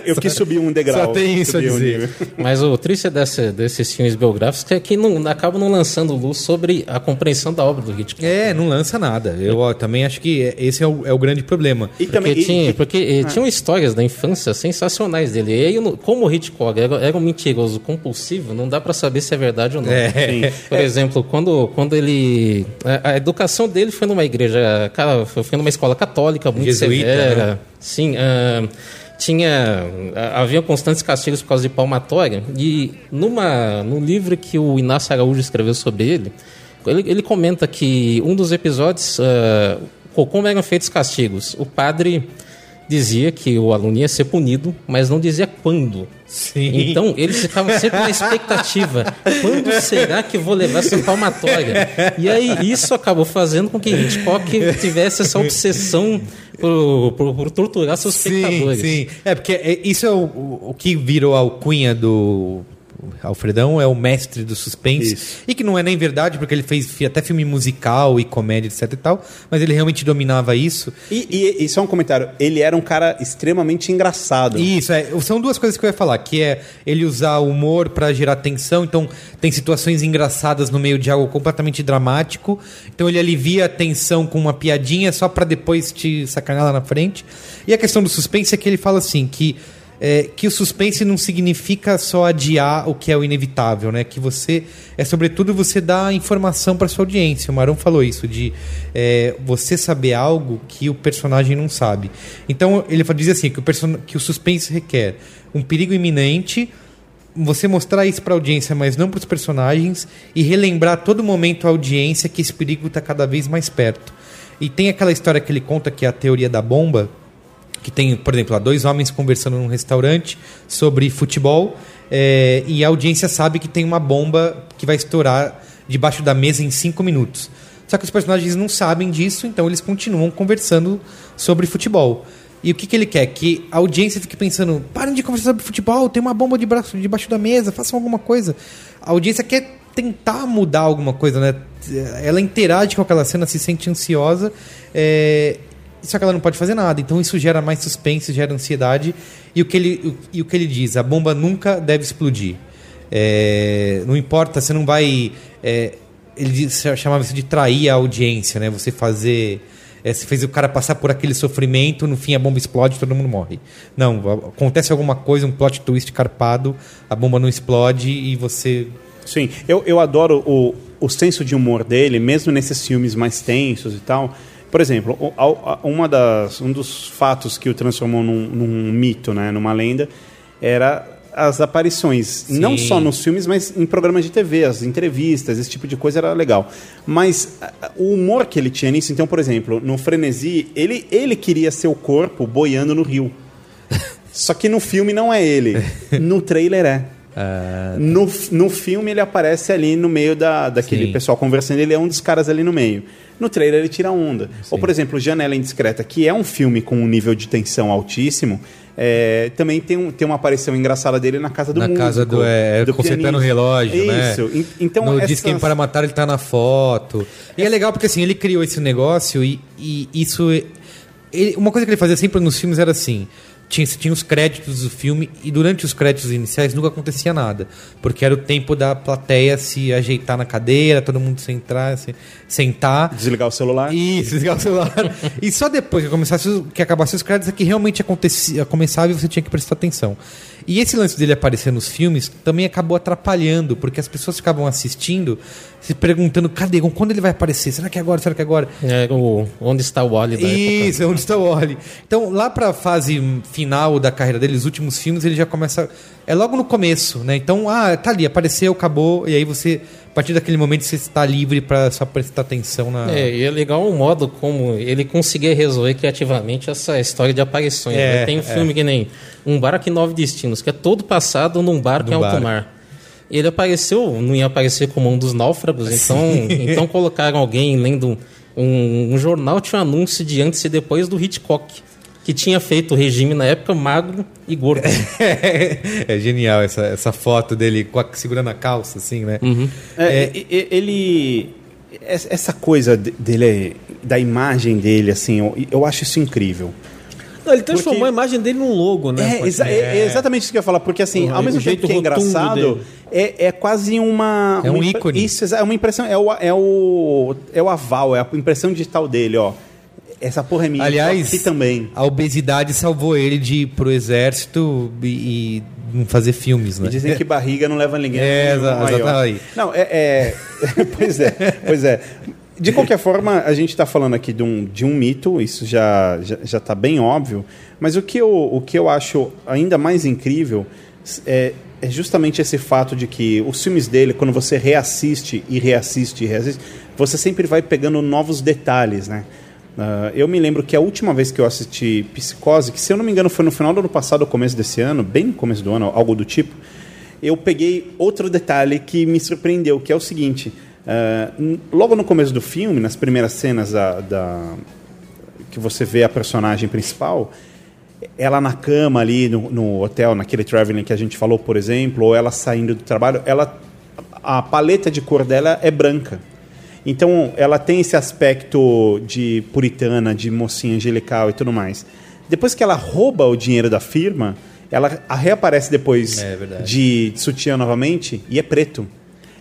Eu quis subir um degrau. Só tem isso a um dizer. nível. Mas o triste desse, desses filmes biográficos é que não, acabam não lançando luz sobre a compreensão da obra do Hitchcock. É, não lança nada. Eu ó, também acho que esse é o, é o grande problema. E Porque, também. e- tinha, e- porque eh, tinham histórias da infância sensacionais dele. E aí, como o Hitchcock era, era um mentiroso compulsivo, não dá pra saber se é verdade ou não. É. Por exemplo, quando, quando ele. A, a educação dele foi numa igreja. Foi numa escola católica muito Jesuíta, severa. né? Sim. ah, tinha. ah, Havia constantes castigos por causa de palmatória. E numa, no livro que o Inácio Araújo escreveu sobre ele, ele, ele comenta que um dos episódios. ah, como eram feitos castigos? O padre dizia que o aluno ia ser punido, mas não dizia quando. Sim. Então, eles ficavam sempre na expectativa. Quando será que eu vou levar essa palmatória? E aí, isso acabou fazendo com que Hitchcock tivesse essa obsessão por, por, por torturar seus Sim, espectadores. sim. É, porque é- isso é o, o, o que virou a alcunha do. Alfredão é o mestre do suspense. Isso. E que não é nem verdade, porque ele fez até filme musical e comédia, etc e tal. Mas ele realmente dominava isso. E, e, e só um comentário. Ele era um cara extremamente engraçado. Isso, é, são duas coisas que eu ia falar, que é ele usar o humor pra gerar tensão, então tem situações engraçadas no meio de algo completamente dramático, então ele alivia a tensão com uma piadinha só pra depois te sacanear lá na frente. E a questão do suspense é que ele fala assim, que é, que o suspense não significa só adiar o que é o inevitável, né? Que você é sobretudo você dar informação para sua audiência. O Marão falou isso de é, você saber algo que o personagem não sabe. Então ele diz assim que o, person- que o suspense requer um perigo iminente, você mostrar isso para a audiência, mas não para os personagens e relembrar a todo momento a audiência que esse perigo está cada vez mais perto. E tem aquela história que ele conta que é a teoria da bomba, que tem, por exemplo, lá, dois homens conversando num restaurante sobre futebol é, e a audiência sabe que tem uma bomba que vai estourar debaixo da mesa em cinco minutos. Só que os personagens não sabem disso, então eles continuam conversando sobre futebol. E o que, que ele quer? Que a audiência fique pensando: parem de conversar sobre futebol, tem uma bomba debaixo, debaixo da mesa, façam alguma coisa. A audiência quer tentar mudar alguma coisa, né? Ela interage com aquela cena, se sente ansiosa. é, só que ela não pode fazer nada. Então isso gera mais suspense, gera ansiedade. E o que ele, o, e o que ele diz? A bomba nunca deve explodir. É, não importa, você não vai. é, ele chamava isso de trair a audiência, né? Você fazer. é, você fez o cara passar por aquele sofrimento, no fim a bomba explode todo mundo morre. Não, acontece alguma coisa, um plot twist carpado, a bomba não explode e você. Sim, eu, eu adoro o, o senso de humor dele, mesmo nesses filmes mais tensos e tal. Por exemplo, uma das, um dos fatos que o transformou num, num mito, né, numa lenda, era as aparições. Não só nos filmes, mas em programas de TV, as entrevistas, esse tipo de coisa era legal. Mas a- o humor que ele tinha nisso, então, por exemplo, no Frenesi, ele, ele queria ser o corpo boiando no rio. Só que no filme não é ele. No trailer é. No, no filme ele aparece ali no meio da, daquele Sim. pessoal conversando, ele é um dos caras ali no meio. No trailer ele tira onda. Ou, por exemplo, Janela Indiscreta, que é um filme com um nível de tensão altíssimo, é, também tem, um, tem uma aparição engraçada dele na casa do na músico. casa do. É, consertando o relógio, né? Isso. En- Então, no essas- Diz Quem Para Matar, ele tá na foto. E é legal porque assim, ele criou esse negócio e, e isso. ele- uma coisa que ele fazia sempre nos filmes era assim. Tinha, tinha os créditos do filme e durante os créditos iniciais nunca acontecia nada. Porque era o tempo da plateia se ajeitar na cadeira, todo mundo sentar, se, sentar. Desligar o celular. Isso, desligar o celular. e só depois que, começasse, que acabasse os créditos é que realmente acontecia, começava e você tinha que prestar atenção. E esse lance dele aparecer nos filmes também acabou atrapalhando, porque as pessoas ficavam assistindo, se perguntando, cadê? Quando ele vai aparecer? Será que é agora? Será que é agora? É, o, onde está o Wally da época? Isso, é onde está o Wally. Então, lá pra fase final da carreira dele, os últimos filmes, ele já começa. É logo no começo, né? Então, ah, tá ali, apareceu, acabou, e aí você, a partir daquele momento, você está livre pra só prestar atenção na. É, e é legal o modo como ele conseguia resolver criativamente essa história de aparições. É, né? Tem um filme que nem Um Barco em Nove Destinos, que é todo passado num barco Num em alto barco. mar. Ele apareceu, não ia aparecer como um dos náufragos, então, então colocaram alguém lendo um, um jornal, tinha um anúncio de antes e depois do Hitchcock, que tinha feito o regime na época magro e gordo. é genial essa, essa foto dele com a- segurando a calça, assim, né? É, e- e- ele es- essa coisa de- dele da imagem dele assim eu, eu acho isso incrível Não, ele transformou Porque- a imagem dele num logo, né? é, exa- é- é exatamente isso que eu ia falar porque assim O- ao o mesmo jeito tempo que é engraçado é, é quase uma É um uma ícone. isso é uma impressão é o, é o é o aval é a impressão digital dele ó essa porra é minha Aliás, que também a obesidade salvou ele de ir pro exército e, e não fazer filmes, né? E dizem que barriga não leva ninguém. É, exatamente. Não, é, é- pois é, pois é. De qualquer forma, a gente está falando aqui de um, de um mito, isso já já já está bem óbvio. Mas o que, eu, o que eu acho ainda mais incrível é, é justamente esse fato de que os filmes dele, quando você reassiste e reassiste e reassiste, você sempre vai pegando novos detalhes, né? Ah, eu me lembro que a última vez que eu assisti Psicose, que se eu não me engano foi no final do ano passado ou começo desse ano, bem no começo do ano, algo do tipo, eu peguei outro detalhe que me surpreendeu, que é o seguinte: n- logo no começo do filme, nas primeiras cenas da, da- que você vê a personagem principal, ela na cama ali no, no hotel, naquele traveling que a gente falou, por exemplo, ou ela saindo do trabalho, ela a paleta de cor dela é branca. Então, ela tem esse aspecto de puritana, de mocinha angelical e tudo mais. Depois que ela rouba o dinheiro da firma, ela reaparece depois É verdade. de sutiã novamente e é preto.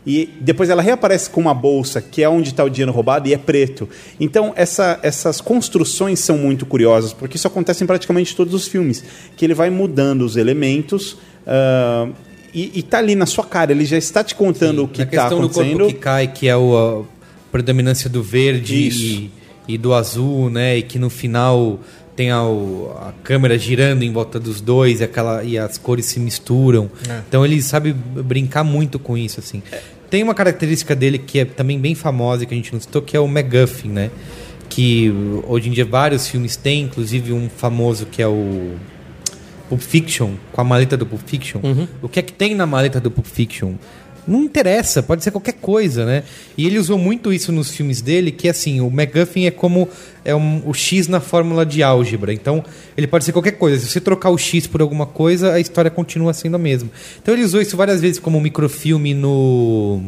E depois ela reaparece com uma bolsa, que é onde está o dinheiro roubado, e é preto. Então, essa- essas construções são muito curiosas, porque isso acontece em praticamente todos os filmes. Que ele vai mudando os elementos ah, e, e tá ali na sua cara, ele já está te contando o que está questão do acontecendo. corpo que cai, que é o, a predominância do verde e, e do azul, né? E que no final tem a, a câmera girando em volta dos dois e, aquela, e as cores se misturam. Então ele sabe brincar muito com isso, assim. Tem uma característica dele que é também bem famosa e que a gente não citou, que é o MacGuffin, né? Que hoje em dia vários filmes têm, inclusive um famoso que é o Pulp Fiction, com a maleta do Pulp Fiction. O que é que tem na maleta do Pulp Fiction? Não interessa, pode ser qualquer coisa, né? E ele usou muito isso nos filmes dele, que assim, o MacGuffin é como é um- o X na fórmula de álgebra. Então, ele pode ser qualquer coisa. Se você trocar o X por alguma coisa, a história continua sendo a mesma. Então, ele usou isso várias vezes como um microfilme no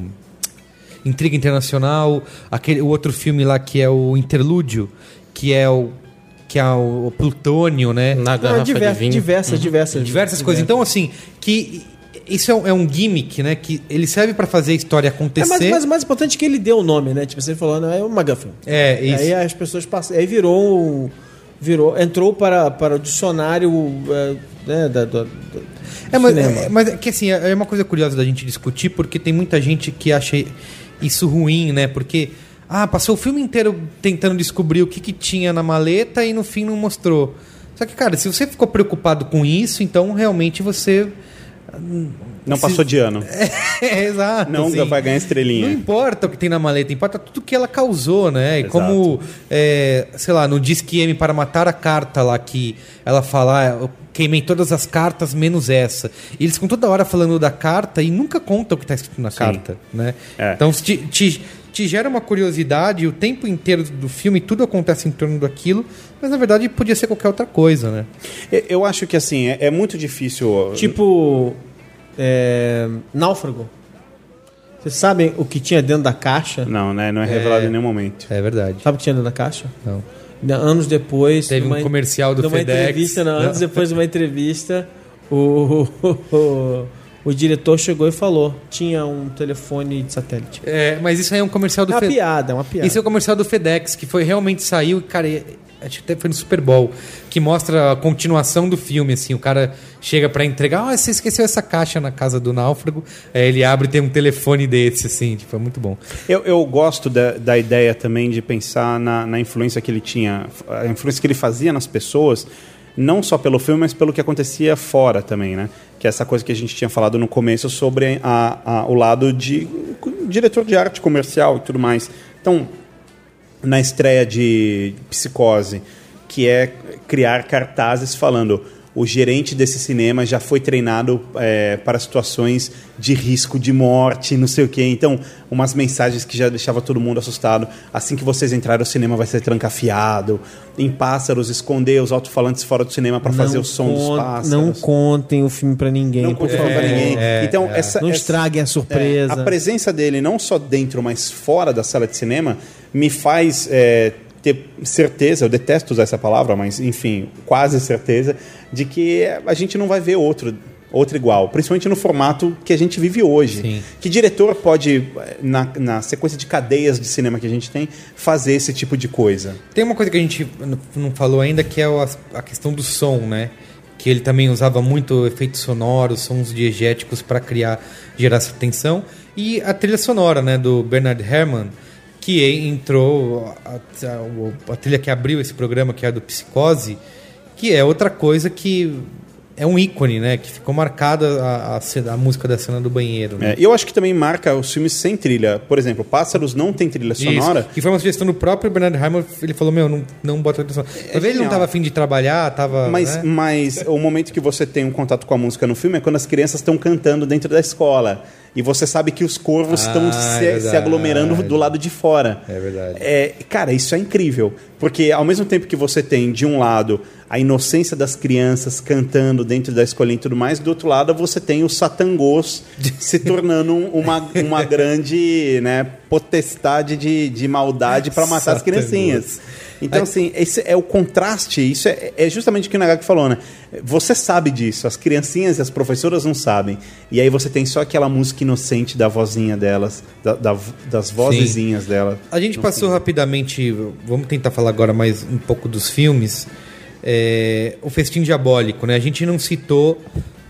Intriga Internacional, aquele o outro filme lá que é o Interlúdio, que é o que é o, o plutônio, né? Na Não, garrafa diver- de vinho. diversas, diversas, diversas coisas. Então, assim, que isso é um, é um gimmick, né? Que ele serve pra fazer a história É, acontecer. mas, mas o mais importante é que ele deu o nome, né? Tipo, você falou, não, é o McGuffin. É, isso. Aí as pessoas passam. Aí virou. virou entrou para, para o dicionário é, né, da, da- da- É, mas, cinema. é, mas é que assim, é uma coisa curiosa da gente discutir, porque tem muita gente que acha isso ruim, né? Porque, ah, passou o filme inteiro tentando descobrir o que, que tinha na maleta e no fim não mostrou. Só que, cara, se você ficou preocupado com isso, então realmente você. Não passou de ano. É, exato. Não assim. vai ganhar estrelinha. Não importa o que tem na maleta, importa tudo que ela causou, né? E Exato. como, é, sei lá, no Disque M para matar a carta lá que ela fala, ah, eu queimei todas as cartas menos essa. E eles ficam toda hora falando da carta e nunca contam o que está escrito na carta, né? É. Então te, te, te gera uma curiosidade o tempo inteiro do filme, tudo acontece em torno daquilo, mas na verdade podia ser qualquer outra coisa, né? Eu- acho que assim, é, é muito difícil. Tipo. é, náufrago. Vocês sabem o que tinha dentro da caixa? Não, né? Não é revelado em nenhum momento. É verdade. Sabe o que tinha dentro da caixa? Não. Anos depois. Teve um comercial do numa FedEx. entrevista, não, Não. anos depois de uma entrevista, o, o, o diretor chegou e falou: tinha um telefone de satélite. É, mas isso aí é um comercial do É uma Fe- piada, é uma piada. Esse é o comercial do FedEx, que foi realmente saiu, cara, e- acho que até foi no Super Bowl, que mostra a continuação do filme, assim, o cara chega pra entregar, ah, você esqueceu essa caixa na casa do náufrago, aí ele abre e tem um telefone desse, assim, tipo, é muito bom. Eu, eu gosto da, da ideia também de pensar na, na influência que ele tinha, a influência que ele fazia nas pessoas, não só pelo filme, mas pelo que acontecia fora também, né? Que é essa coisa que a gente tinha falado no começo sobre a, a- o lado de diretor de arte comercial e tudo mais. Então, na estreia de Psicose, que é criar cartazes falando o gerente desse cinema já foi treinado é, para situações de risco de morte, não sei o quê. Então, umas mensagens que já deixava todo mundo assustado. Assim que vocês entrarem, o cinema vai ser trancafiado. Em Pássaros, esconder os alto-falantes fora do cinema para fazer o som dos pássaros. Não contem o filme pra ninguém. Não por conte favor. pra ninguém. então, essa, Não essa- estraguem a surpresa. é, a presença dele, não só dentro, mas fora da sala de cinema, me faz é, ter certeza, eu detesto usar essa palavra, mas enfim, quase certeza, de que a gente não vai ver outro. Outro igual, principalmente no formato que a gente vive hoje. Sim. Que diretor pode, na, na sequência de cadeias de cinema que a gente tem, fazer esse tipo de coisa? Tem uma coisa que a gente não falou ainda, que é a questão do som, né? Que ele também usava muito efeitos sonoros, sons diegéticos para criar, gerar essa tensão. E a trilha sonora, né, do Bernard Herrmann, que entrou, a, a- a trilha que abriu esse programa, que é a do Psicose, que é outra coisa que é um ícone, né? Que ficou marcada a, a, música da cena do banheiro. né? É, eu acho que também marca os filmes sem trilha. Por exemplo, Pássaros não tem trilha sonora. Isso. E foi uma sugestão do próprio Bernard Herrmann, ele falou, meu, não, não bota trilha sonora. Talvez ele não genial. tava afim de trabalhar, tava... Mas, né? mas o momento que você tem um contato com a música no filme é quando as crianças estão cantando dentro da escola. E você sabe que os corvos Ah, estão é se, verdade. se aglomerando do lado de fora. É verdade. É, cara, isso é incrível. Porque ao mesmo tempo que você tem, de um lado, a inocência das crianças cantando dentro da escolinha e tudo mais, do outro lado você tem os satangôs se tornando um- uma, uma grande né, potestade de, de maldade para matar as Satangôs. criancinhas. Então, assim, esse é o contraste. Isso é, é justamente o que o Nagaki falou, né? Você sabe disso, as criancinhas e as professoras não sabem. E aí você tem só aquela música inocente da vozinha delas, da- da- das vozezinhas dela. A gente passou rapidamente, vamos tentar falar agora mais um pouco dos filmes. É, o Festim Diabólico, né? A gente não citou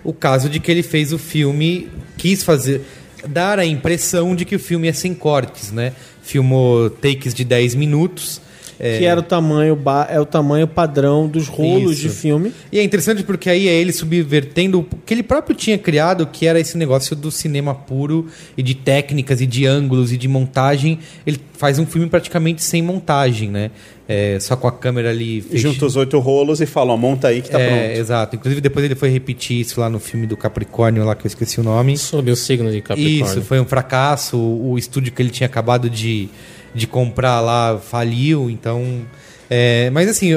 o caso de que ele fez o filme, quis fazer, dar a impressão de que o filme é sem cortes, né? Filmou takes de 10 minutos. É, Que era o tamanho, ba- é o tamanho padrão dos rolos Isso. de filme. E é interessante porque aí é ele subvertendo o que ele próprio tinha criado, que era esse negócio do cinema puro e de técnicas e de ângulos e de montagem. Ele faz um filme praticamente sem montagem, né? É, só com a câmera ali. Fecha- junta os oito rolos e fala, ó, monta aí que tá é, pronto. exato. Inclusive depois ele foi repetir isso lá no filme do Capricórnio, lá que eu esqueci o nome. Sob o signo de Capricórnio. Isso, foi um fracasso. O, o estúdio que ele tinha acabado de, de comprar lá faliu, então. é, mas assim,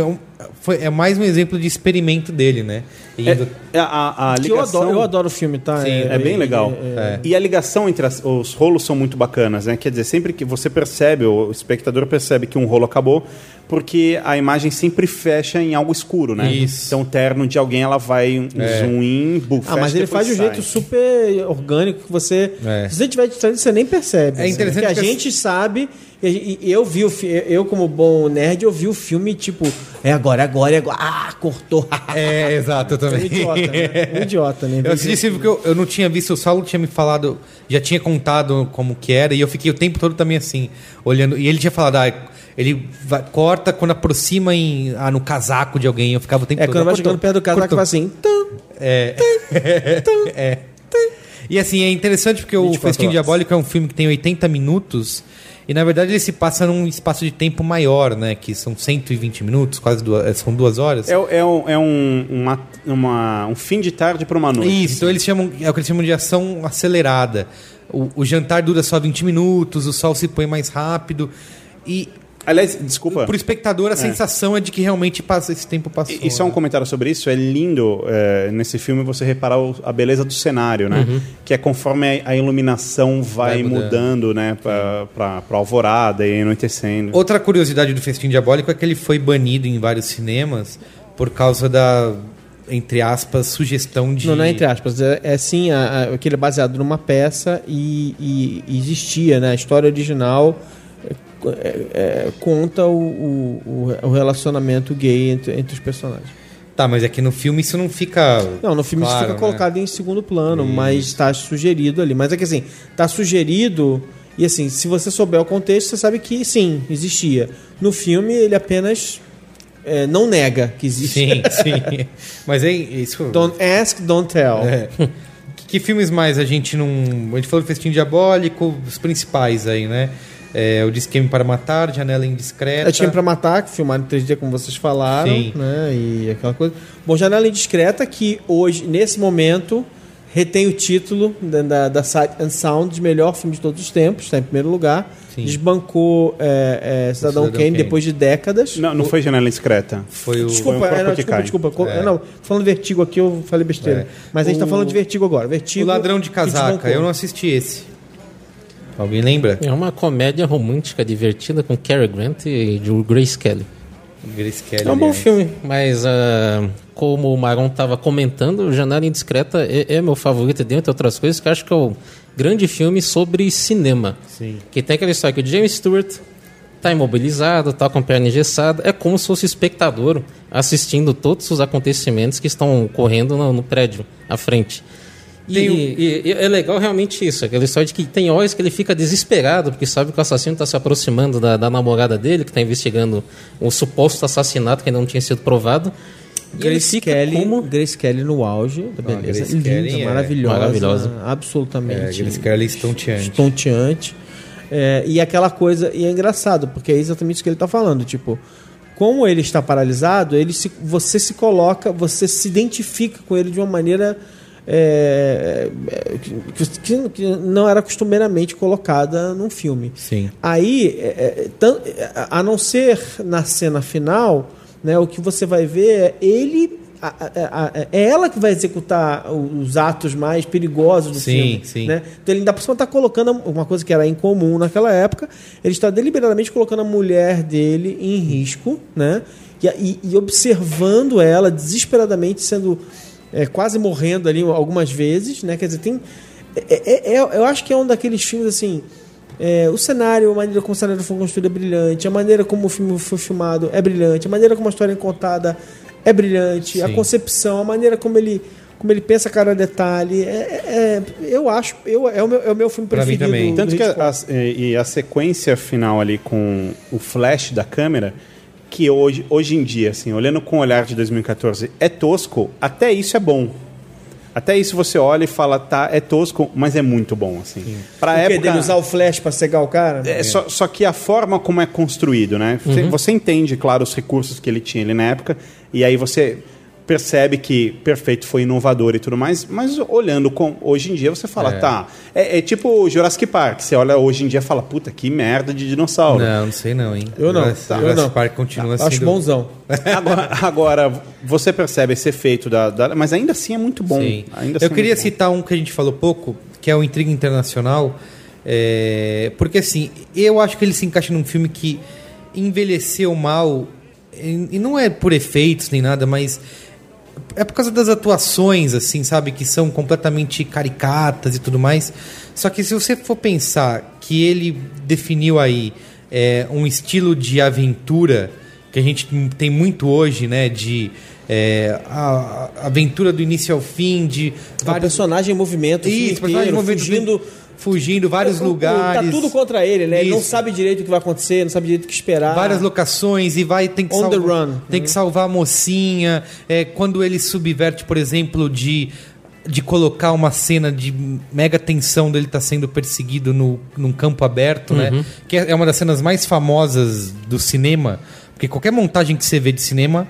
foi, é mais um exemplo de experimento dele, né? E É, indo- é a, a Que eu ligação... adoro, eu adoro o filme, tá? Sim, É bem legal. é. E a ligação entre as- os rolos são muito bacanas, né? Quer dizer, sempre que você percebe, o espectador percebe que um rolo acabou, porque a imagem sempre fecha em algo escuro, né? Isso. Então o terno de alguém ela vai um zoom in, boom, Ah, mas ele faz de um jeito super orgânico que você. É. Se você tiver distraído, você nem percebe. É interessante Porque a que as- gente sabe. E, a e eu vi o fi- eu, como bom nerd, eu vi o filme, tipo, é agora, é agora, é agora. Ah, cortou. É, exato, eu É um também. idiota, né? Um idiota, né? Eu assisti porque eu, eu não tinha visto, o Saulo tinha me falado, já tinha contado como que era, e eu fiquei o tempo todo também assim, olhando. E ele tinha falado, ah, ele vai- corta quando aproxima em, ah, no casaco de alguém. Eu ficava o tempo É todo. quando vai "Ah, cortou, chegando perto do casaco, cortou." faz assim. tum, É. é. E assim, é interessante porque o 24 Festim horas. Diabólico é um filme que tem 80 minutos. E na verdade ele se passa num espaço de tempo maior, né? Que são 120 minutos, quase duas, é, são duas horas. É, é um, é um, uma, uma- um fim de tarde para uma noite. Isso, então eles chamam, é o que eles chamam de ação acelerada. O, o jantar dura só 20 minutos, o sol se põe mais rápido. E Aliás, desculpa. pro espectador a sensação é de que realmente passa, esse tempo passou. E só um né? comentário sobre isso. É lindo é, nesse filme você reparar o- a beleza do cenário, né? Que é conforme a, a iluminação vai, Vai mudando. né? Pra, pra, pra alvorada e anoitecendo. Outra curiosidade do Festim Diabólico é que ele foi banido em vários cinemas por causa da, entre aspas, sugestão de. Não, não é entre aspas. É, é sim, a, a, que ele é baseado numa peça e, e- e existia, né? A história original é, é, conta o, o, o relacionamento gay entre, entre os personagens. Tá, mas é que no filme isso não fica. Não, no filme claro, isso fica né? colocado em segundo plano, mas está sugerido ali. Mas é que assim, está sugerido. E assim, se você souber o contexto, você sabe que sim, existia. No filme, ele apenas é, não nega que existe. Sim, sim. Mas é isso. Don't ask, don't tell. É. Que, que filmes mais a gente não. A gente falou do Festim Diabólico, os principais aí, né? É, o de Esquema para Matar, Janela Indiscreta. Eu tinha pra matar, que filmaram em 3D, como vocês falaram, Sim. né? E aquela coisa. Bom, Janela Indiscreta, que hoje, nesse momento, retém o título da, da, da Sight and Sound de melhor filme de todos os tempos, está em primeiro lugar. Sim. Desbancou é, é, Cidadão, Cidadão Kane Kane. depois de décadas. Não, não foi janela discreta. Foi o. Desculpa, Foi é, não, que desculpa, desculpa. É. Não, falando vertigo aqui, eu falei besteira. É. Mas a gente tá O- falando de vertigo agora. Vertigo. O Ladrão de Casaca. Eu não assisti esse. Alguém lembra? É uma comédia romântica divertida com Cary Grant e Grace Kelly. Grace Kelly. É um bom aliás. filme, mas ah, como o Maron estava comentando, Janela Indiscreta é, é meu favorito, dentre outras coisas, que acho que é o grande filme sobre cinema. Sim. Que tem aquela história que o James Stewart tá imobilizado, tá com a perna engessada, é como se fosse espectador assistindo todos os acontecimentos que estão ocorrendo no, no prédio à frente. E, e- e é legal realmente isso, aquela história de que tem horas que ele fica desesperado, porque sabe que o assassino está se aproximando da, da namorada dele, que está investigando o suposto assassinato que ainda não tinha sido provado. Grace Kelly, como... Grace Kelly no auge da Ah, beleza. Grace Linda, Kelly é maravilhosa, maravilhosa. Absolutamente. É, Grace Kelly estonteante. estonteante. É, e aquela coisa, e é engraçado, porque é exatamente isso que ele está falando, tipo, como ele está paralisado, ele se, você se coloca, você se identifica com ele de uma maneira é, é, que, que- não era costumeiramente colocada num filme. Sim. Aí, é, é, a não ser na cena final, né, o que você vai ver é ele. a- a- a- é ela que vai executar os atos mais perigosos do Sim, filme. sim. Né? Então ele ainda por cima está colocando uma coisa que era incomum naquela época. Ele está deliberadamente colocando a mulher dele em risco, né? E, e- e observando ela desesperadamente sendo é, quase morrendo ali algumas vezes, né? Quer dizer, tem. é- é- é- eu acho que é um daqueles filmes assim. é, o cenário, a maneira como o cenário foi construído é brilhante, a maneira como o filme foi filmado é brilhante, a maneira como a história é contada é brilhante, a Sim. concepção, a maneira como ele, como ele pensa cada detalhe. É, é- eu acho, eu, é, o meu, é o meu filme Pra mim preferido. também. do Tanto que a, e e a sequência final ali com o flash da câmera, que hoje, hoje em dia, assim, olhando com o olhar de 2014, é tosco, até isso é bom. Até isso você olha e fala, tá, é tosco, mas é muito bom, assim. Pra O época... dele usar o flash pra cegar o cara? É, só, só que a forma como é construído, né? Você, você entende, claro, os recursos que ele tinha ali na época, e aí você percebe que Perfeito foi inovador e tudo mais, mas olhando com, hoje em dia você fala, É. tá, é, é tipo Jurassic Park, você olha hoje em dia e fala, puta, que merda de dinossauro. Não, não sei não, hein? Eu não, Jurassic- eu Jurassic não. Park continua sendo... Acho bonzão. Agora, agora, você percebe esse efeito da, da- Mas ainda assim é muito bom. Sim. Ainda assim Eu é queria bom. citar um que a gente falou pouco, que é o Intriga Internacional, é, porque assim, eu acho que ele se encaixa num filme que envelheceu mal, e, e não é por efeitos nem nada, mas é por causa das atuações, assim, sabe, que são completamente caricatas e tudo mais. Só que se você for pensar que ele definiu aí é, um estilo de aventura que a gente tem muito hoje, né, de é, a, a aventura do início ao fim, de O personagem em movimento, isso, personagem em inteiro, movimento, fugindo... fugindo vários O- o- lugares. Tá tudo contra ele, né? Ele não Isso. sabe direito o que vai acontecer, não sabe direito o que esperar. várias locações e vai tem que On the run. tem que salvar a mocinha é, quando ele subverte por exemplo de de colocar uma cena de mega tensão dele estar sendo perseguido no, num campo aberto né que é é uma das cenas mais famosas do cinema porque qualquer montagem que você vê de cinema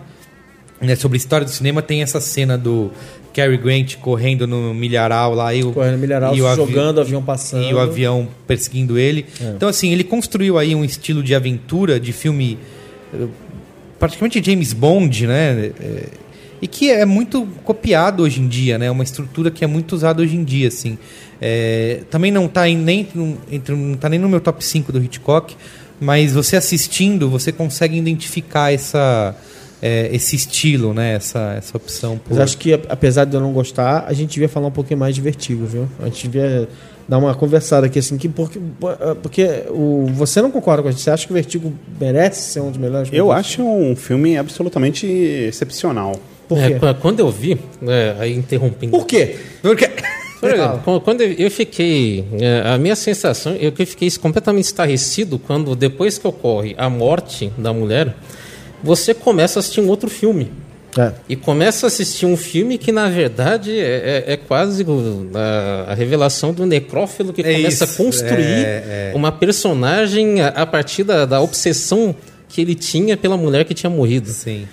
né, sobre a história do cinema tem essa cena do Cary Grant correndo no milharal lá e o, Correndo no milharal, e o jogando o avião passando. e o avião perseguindo ele. Então, assim, ele construiu aí um estilo de aventura, de filme eh, praticamente James Bond, né? Eh, E que é muito copiado hoje em dia, né? Uma estrutura que é muito usada hoje em dia, assim. Eh, também não está nem, entre, não tá nem no meu top 5 do Hitchcock, mas você assistindo, você consegue identificar essa, eh, esse estilo, né? Essa, essa opção. por- Mas acho que, apesar de eu não gostar, a gente devia falar um pouquinho mais de Vertigo, viu? A gente devia dar uma conversada aqui, assim, que porque, porque o, você não concorda com a gente? Você acha que o Vertigo merece ser um dos melhores? Eu filmes? acho um filme absolutamente excepcional. Por É, quê? qu- quando eu vi, é, aí interrompendo. Por quê? Porque... Por Fala. exemplo, quando- eu fiquei. é, A minha sensação é que eu fiquei completamente estarrecido quando, depois que ocorre a morte da mulher, você começa a assistir um outro filme. É. E começa a assistir um filme que, na verdade, é, é- é quase a, a revelação do necrófilo que É começa isso, a construir é, é. uma personagem a, a partir da, da obsessão que ele tinha pela mulher que tinha morrido. Sim.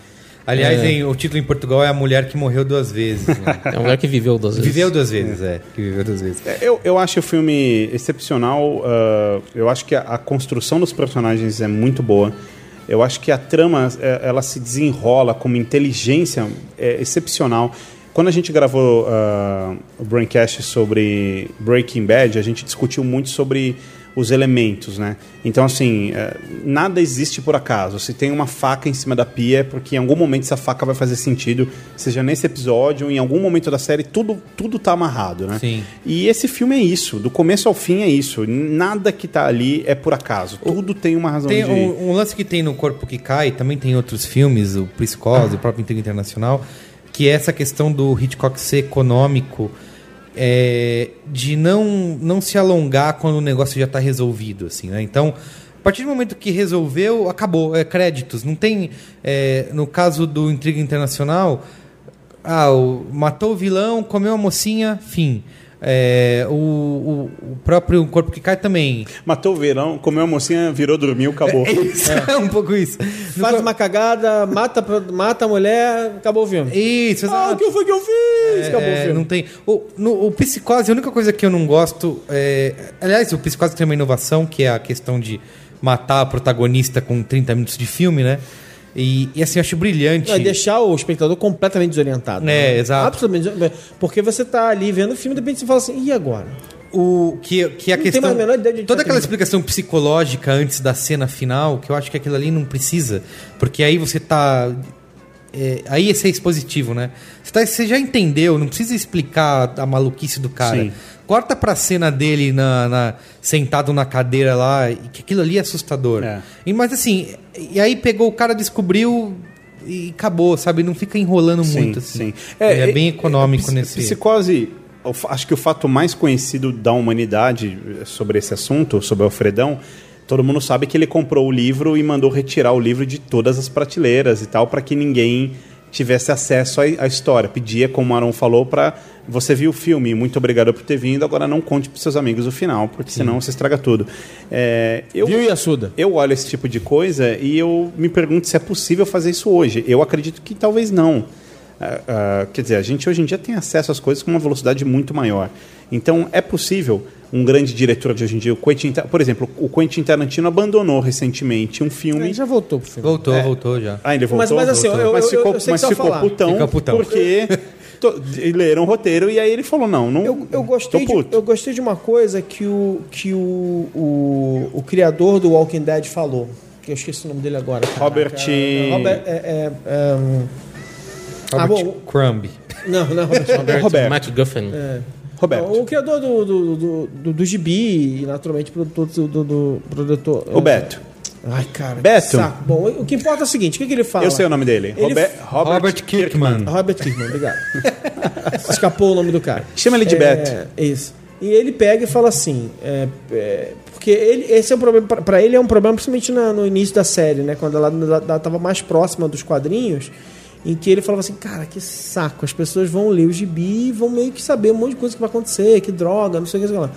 Aliás, É. em- o título em Portugal é A Mulher que Morreu Duas Vezes. né? É uma mulher que viveu duas vezes. Viveu duas vezes, é. Que viveu duas vezes. É, Eu, eu acho o filme excepcional. ah, eu acho que a, a construção dos personagens é muito boa. Eu acho que a trama é, ela se desenrola com uma inteligência é, excepcional. Quando a gente gravou ah, o Braincast sobre Breaking Bad, a gente discutiu muito sobre os elementos, né? Então, assim, é, nada existe por acaso. Se tem uma faca em cima da pia, é porque em algum momento essa faca vai fazer sentido, seja nesse episódio ou em algum momento da série, tudo, tudo tá amarrado, né? Sim. E esse filme é isso, do começo ao fim é isso. Nada que tá ali é por acaso. Tudo tem uma razão Tem de. um, um lance que tem no Corpo que Cai, também tem em outros filmes, o Psicose, o próprio Intriga Internacional, que é essa questão do Hitchcock ser econômico, é, de não, não se alongar quando o negócio já está resolvido, assim, né? Então, a partir do momento que resolveu, acabou, é créditos. Não tem, é, no caso do Intriga Internacional, ah, o, matou o vilão, comeu a mocinha, fim. É, o, o, o próprio Corpo que Cai também. Matou o verão, comeu a mocinha, virou, dormiu, acabou. É, isso, é um pouco isso. No Faz co- uma cagada, mata, mata a mulher, acabou o filme. Isso, Ah, o que foi que eu fiz? acabou o É, filme. não tem. O, no, o Psicose, a única coisa que eu não gosto. É, aliás, o Psicose tem uma inovação, que é a questão de matar a protagonista com 30 minutos de filme, né? E, e assim, eu acho brilhante. Não, é deixar o espectador completamente desorientado. É, né? exato. Absolutamente desorientado. Porque você tá ali vendo o filme, de repente você fala assim, e agora? O, que, que a Não tem questão. toda aquela terminar. explicação psicológica antes da cena final, que eu acho que aquilo ali não precisa. Porque aí você tá. é, aí esse é expositivo, né? Você, tá- você já entendeu, não precisa explicar a maluquice do cara. Sim. Corta pra cena dele na, na- sentado na cadeira lá, e que aquilo ali é assustador. É. E, mas assim, e aí pegou, o cara descobriu e acabou, sabe? Não fica enrolando muito. Assim. É, bem econômico ps- nesse. Psicose, o fa- acho que o fato mais conhecido da humanidade eh, sobre esse assunto, sobre Alfredão, todo mundo sabe que ele comprou o livro e mandou retirar o livro de todas as prateleiras e tal, para que ninguém tivesse acesso à, história. Pedia, como o Aaron falou, para você viu o filme, muito obrigado por ter vindo, agora não conte para seus amigos o final, porque senão você estraga tudo. É, eu, Viu, Yasuda? eu olho esse tipo de coisa e eu me pergunto se é possível fazer isso hoje. Eu acredito que talvez não. ah, ah, quer dizer, a gente hoje em dia tem acesso às coisas com uma velocidade muito maior. Então, é possível um grande diretor de hoje em dia, o Quentin, por exemplo, o Quentin Tarantino abandonou recentemente um filme. Ele já voltou pro filme. Voltou, voltou já. Ah, ele Mas- voltou. mas assim, voltou. eu- mas eu- ficou, eu sei mas ficou putão, Fica putão. porque to- leram o roteiro e aí ele falou não, não. Eu, eu, gostei tô de, eu gostei de uma coisa que o, que o, o, o criador do Walking Dead falou. Que eu esqueci o nome dele agora. caraca. Robert- Robert. É, é, é, um, Ah, Robert bom. Crumb. não, não, Robert. Roberto, Roberto. McGuffin. Roberto. O criador do, do, do, do, do Gibi e, naturalmente, produtor do, do, do produtor. O Beto. Ai, cara. Beto. que saco. Bom, o que importa é o seguinte: o que, que ele fala? Eu sei o nome dele. Ele- Robe- Robert, Robert Kirkman. Robert Kirkman, obrigado. Escapou o nome do cara. Chama ele de é, Beto. Isso. E ele pega e fala assim, é, é, porque ele, esse é um problema pra- pra ele é um problema principalmente na- no início da série, né, quando ela, ela, ela tava mais próxima dos quadrinhos, em que ele falava assim, cara, que saco, as pessoas vão ler o gibi e vão meio que saber um monte de coisa que vai acontecer, que droga, não sei o que, sei lá.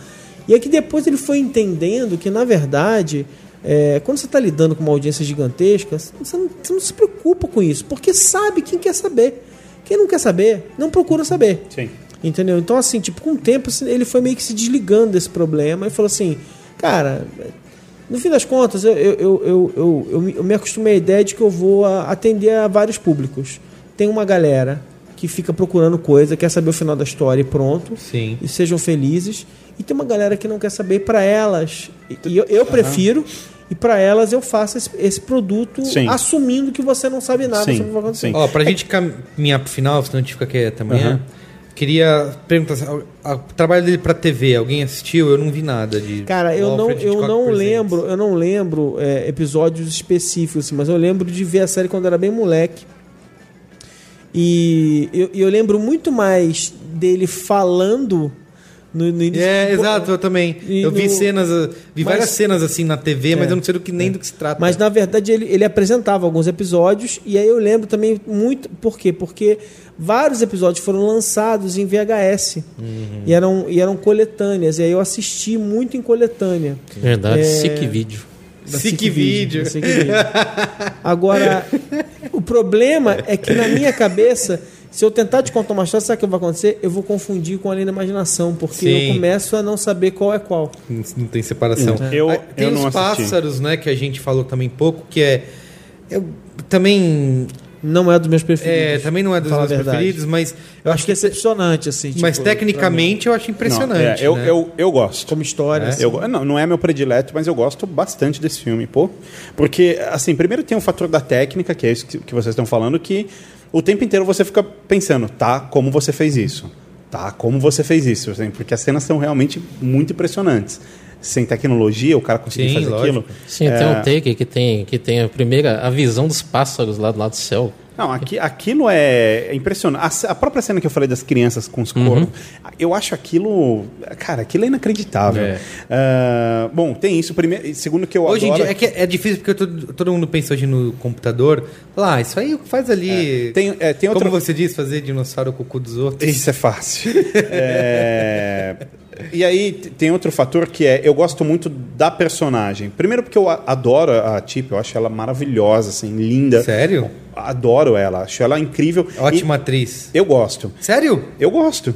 E é que depois ele foi entendendo que na verdade é, quando você está lidando com uma audiência gigantesca, você não, você não se preocupa com isso, porque sabe quem quer saber. Quem não quer saber, não procura saber. Sim. Entendeu? Então, assim, tipo, com o tempo assim, ele foi meio que se desligando desse problema e falou assim, cara, no fim das contas, eu, eu, eu, eu, eu, eu me- eu me acostumei à ideia de que eu vou atender a vários públicos. Tem uma galera que fica procurando coisa, quer saber o final da história e pronto. Sim. E sejam felizes. E tem uma galera que não quer saber para elas. E eu, eu prefiro. E para elas eu faço esse, esse produto Sim. assumindo que você não sabe nada Sim, sobre o que vai acontecer. sim. Ó, pra gente caminhar pro final, senão a gente fica quieto amanhã. Aham. Queria perguntar, o trabalho dele pra TV, alguém assistiu? Eu não vi nada de. Cara, eu não, Alfred eu Hitchcock não Presents. lembro, eu não lembro é, episódios específicos, assim, mas eu lembro de ver a série quando era bem moleque. E eu, eu lembro muito mais dele falando no, no início. É, exato, eu também. E eu vi no- cenas, uh, vi Mas- várias cenas assim na TV, mas É, eu não sei do que, nem do que se trata. Mas na verdade ele, ele apresentava alguns episódios e aí eu lembro também muito. Por quê? Porque vários episódios foram lançados em VHS Uhum. e, eram, e eram coletâneas. E aí eu assisti muito em coletânea. Verdade, É. sick vídeo. Sick Video. Agora, o problema é que na minha cabeça, se eu tentar te contar uma história, sabe o que vai acontecer? Eu vou confundir com além da imaginação, porque Sim. eu começo a não saber qual é qual. Não, tem separação. Eu- Ah, tem eu os não assisti. pássaros, né, que a gente falou também pouco, que é. Eu também. Não é dos meus É, preferidos. também não é dos meus preferidos, mas eu Acho que é decepcionante, assim. Mas tipo, pra tecnicamente eu acho Não, impressionante. é, eu, né? eu, eu gosto. mim, como história. assim. Eu, não, não é meu predileto, mas eu gosto bastante desse filme, pô. Porque, assim, primeiro tem o fator da técnica, que é isso que, que vocês estão falando, que o tempo inteiro você fica pensando, tá, como você fez isso? Tá, como você fez isso? assim, Porque as cenas são realmente muito impressionantes. Sem tecnologia, o cara conseguir Sim, fazer lógico. aquilo. Sim, tem um take que tem, que tem a primeira, a visão dos pássaros lá do lado do céu. Não, aqui, aquilo é, é impressionante. A, a própria cena que eu falei das crianças com os Uhum. corvos, eu acho aquilo. Cara, aquilo é inacreditável. É. Ah, bom, tem isso. Primeiro, segundo que eu Hoje em adoro. dia é, que é difícil porque todo, todo mundo pensa hoje no computador. Fala, ah, isso aí faz ali. Tem, é, tem outra. Como você diz, fazer dinossauro com o cu dos outros. Isso é fácil. E aí tem outro fator que é eu gosto muito da personagem. Primeiro porque eu adoro a Tip, eu acho ela maravilhosa, assim, linda. Sério? Adoro ela, acho ela incrível. Ótima atriz. E eu gosto. Sério? Eu gosto.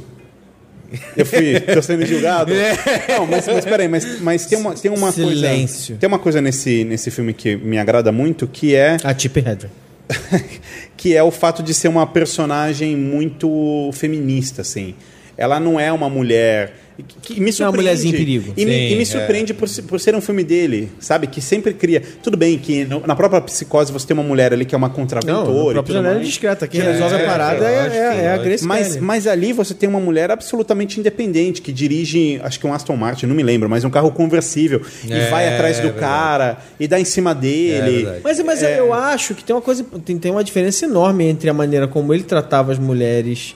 Eu fui, tô sendo julgado. É. Não, mas, mas peraí, mas, mas tem uma, tem uma Silêncio. coisa. Tem uma coisa nesse, nesse filme que me agrada muito, que é A Chip Hedren. que é o fato de ser uma personagem muito feminista, assim. Ela não é uma mulher que, que me Não é uma surpreende. mulherzinha em perigo. E, me, Sim, e me é. surpreende por, se- por ser um filme dele, sabe? Que sempre cria. Tudo bem que no- na própria psicose você tem uma mulher ali que é uma Não, contraventora. o e próprio tudo Janela mais. discreta. Quem É, resolve a parada é, lógico, é, é a lógico. Grace Mas, Kelly. mas ali você tem uma mulher absolutamente independente que dirige, acho que um Aston Martin, não me lembro, mas um carro conversível É, e vai atrás do cara e dá em cima É dele. Mas, mas eu acho que tem uma coisa, tem, tem uma diferença enorme entre a maneira como ele tratava as mulheres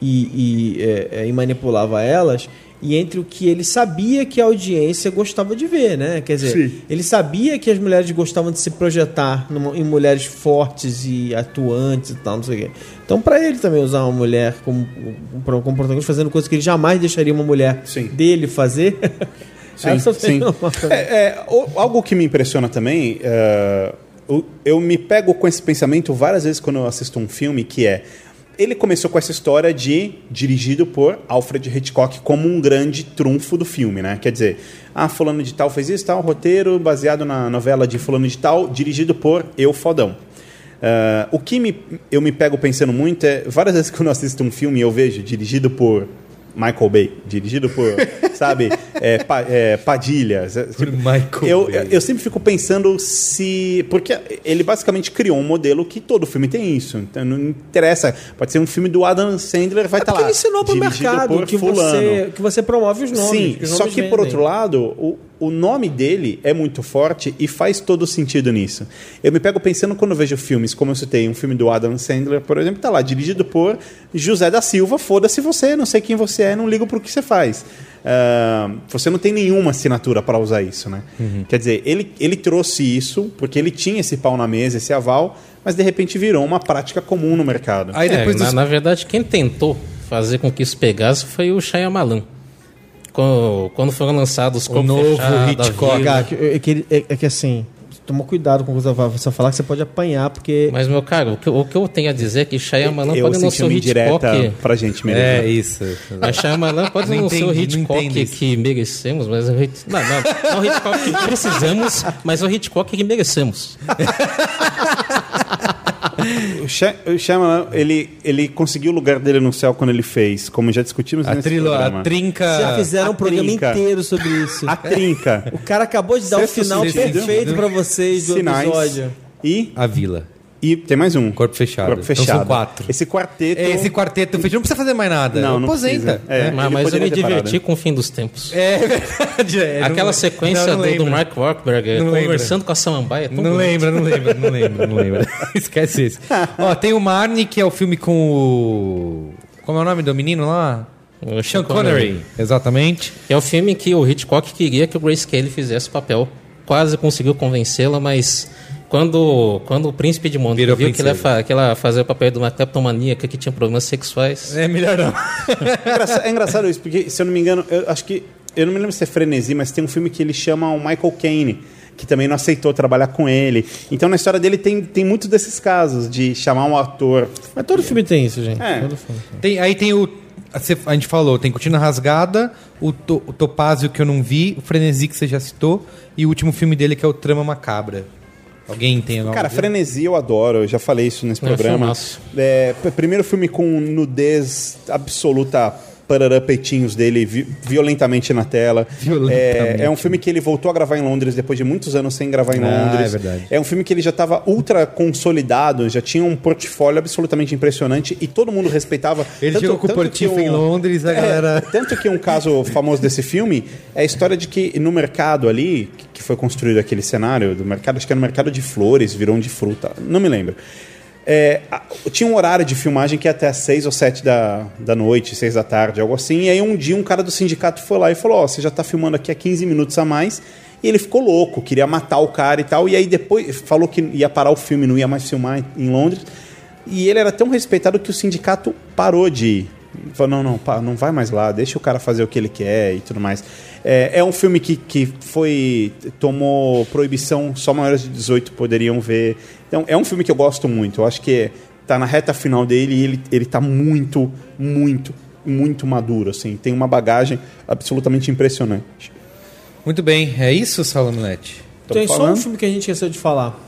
e, e, é, é, e manipulava elas e entre o que ele sabia que a audiência gostava de ver, né? Quer dizer, Sim. ele sabia que as mulheres gostavam de se projetar numa- em mulheres fortes e atuantes e tal, não sei o quê. Então, pra ele também usar uma mulher como, como, protagonista, fazendo coisas que ele jamais deixaria uma mulher Sim. dele fazer. Sim, sim. É, é, algo que me impressiona também, é, eu, eu me pego com esse pensamento várias vezes quando eu assisto um filme, que é ele começou com essa história de dirigido por Alfred Hitchcock como um grande trunfo do filme, né? Quer dizer, ah, fulano de tal fez isso, tal, roteiro baseado na novela de fulano de tal, dirigido por Eu Fodão. Ah, o que me, eu me pego pensando muito é, várias vezes que eu assisto um filme eu vejo dirigido por Michael Bay, dirigido por, sabe, é, pa, é, Padilha. Tipo, Michael eu, Bay. eu sempre fico pensando se. Porque ele basicamente criou um modelo que todo filme tem isso. Então não interessa. Pode ser um filme do Adam Sandler, vai É estar porque lá. ele ensinou pro mercado por que você, que você promove os nomes. Sim, que os só nomes que por vendem. outro lado, o, o nome dele é muito forte e faz todo sentido nisso. Eu me pego pensando quando vejo filmes, como eu citei, um filme do Adam Sandler, por exemplo, tá lá, dirigido por José da Silva, foda-se você, não sei quem você é, não ligo pro que você faz. Ah, você não tem nenhuma assinatura para usar isso, né? Uhum. Quer dizer, ele, ele trouxe isso porque ele tinha esse pau na mesa, esse aval, mas de repente virou uma prática comum no mercado. Aí É, depois na, dos- na verdade, quem tentou fazer com que isso pegasse foi o Shyamalan. Quando, quando foram lançados O novo Hitchcock. Cara, que- é, que, é- é que assim, toma cuidado com o que você vai- você falar, que você pode apanhar, porque. Mas, meu caro, o que, o que eu tenho a dizer é que Shyamalan eu pode não ser o Hitchcock... pra gente mesmo. É isso. Mas Shyamalan pode Não não, ser o entendi, Hitchcock isso. que merecemos, mas o Hit... não, não, não o Hitchcock que precisamos, mas o Hitchcock que merecemos. O Shy- o Shyamalan, ele, ele conseguiu o lugar dele no céu quando ele fez, como já discutimos A, nesse trilo, programa. a trinca. Já fizeram a um programa trinca. inteiro sobre isso. A trinca. O cara acabou de dar o Sexto final sentido. perfeito pra vocês do Sinais. episódio. E, A vila. E tem mais um. Corpo fechado. Corpo Então fechado. são quatro. Esse quarteto. É, Esse quarteto fechado não precisa fazer mais nada. Não, não Aposenta. precisa. É. mas eu me diverti com o fim dos tempos. É verdade. é, Aquela não- sequência não, não do, do. Mark Wahlberg conversando com a Samambaia é Não lembra, não lembra, não lembra, não lembra. Esquece isso. Ó, tem o Marnie, que é o filme com o. Como é o nome do menino lá? O Sean Connery. Exatamente. Que é o filme que o Hitchcock queria que o Grace Kelly fizesse o papel. Quase conseguiu convencê-la, mas quando, quando o príncipe de Virou viu que ela, fa- que ela fazia o papel de uma cleptomaníaca que tinha problemas sexuais, É melhor não. É engraçado, é engraçado isso, porque, se eu não me engano, eu acho que. Eu não me lembro se é Frenesi, mas tem um filme que ele chama o Michael Caine, que também não aceitou trabalhar com ele. Então, na história dele, tem, tem muitos desses casos de chamar um ator. Mas todo filme tem isso, gente. É. Todo filme. Tem, aí tem o. A gente falou, tem Cortina Rasgada, o, to, o Topázio que eu não vi, o Frenesi que você já citou, e o último filme dele que é o Trama Macabra. Alguém tem alguma Cara? Frenesi eu adoro, eu já falei isso nesse É, programa. É, primeiro filme com nudez absoluta, parará peitinhos dele vi- violentamente na tela. Violentamente. É, é um filme que ele voltou a gravar em Londres depois de muitos anos sem gravar em Ah, Londres. é verdade. É um filme que ele já estava ultra consolidado, já tinha um portfólio absolutamente impressionante e todo mundo respeitava. Ele chegou com o que Portifa em Londres, a É, galera- Tanto que um caso famoso desse filme é a história de que no mercado ali, que- que foi construído aquele cenário do mercado, acho que era no mercado de flores, virou um de fruta, não me lembro. É, tinha um horário de filmagem que ia até às seis ou sete da, da noite, seis da tarde, algo assim. E aí um dia um cara do sindicato foi lá e falou: Ó, você já tá filmando aqui há 15 minutos a mais. E ele ficou louco, queria matar o cara e tal. E aí depois falou que ia parar o filme, não ia mais filmar em Londres. E ele era tão respeitado que o sindicato parou de ir. Falou, não, não, pá, não vai mais lá, deixa o cara fazer o que ele quer e tudo mais. É, é um filme que, que foi. tomou proibição, só maiores de 18 poderiam ver. Então, é um filme que eu gosto muito. Eu acho que tá na reta final dele e ele, ele tá muito, muito, muito maduro, assim. Tem uma bagagem absolutamente impressionante. Muito bem, é isso, Salomilete? Tô Tem só um falando? filme que a gente esqueceu de falar.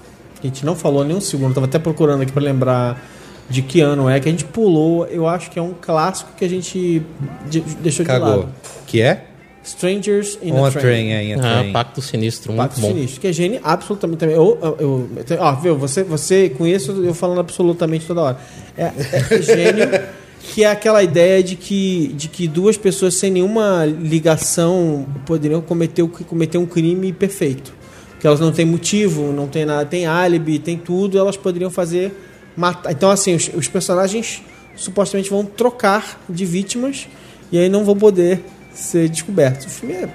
A gente não falou nem um segundo. Tava até procurando aqui pra lembrar de que ano é. Que a gente pulou. Eu acho que é um clássico que a gente de- deixou de Cagou. lado. Que é? Strangers in On a a Train. Train, é, in a ah, Train. Pacto Sinistro, muito Pacto bom. Sinistro, que é gênio absolutamente também. Eu, eu, eu, ó, viu, você, você isso eu falando absolutamente toda hora. É, é gênio, que é aquela ideia de que, de que duas pessoas sem nenhuma ligação poderiam cometer, o- cometer um crime perfeito. Que elas não têm motivo, não tem nada, tem álibi, tem tudo, elas poderiam fazer matar. Então, assim, os, os personagens supostamente vão trocar de vítimas e aí não vão poder ser descobertos. O filme é, é,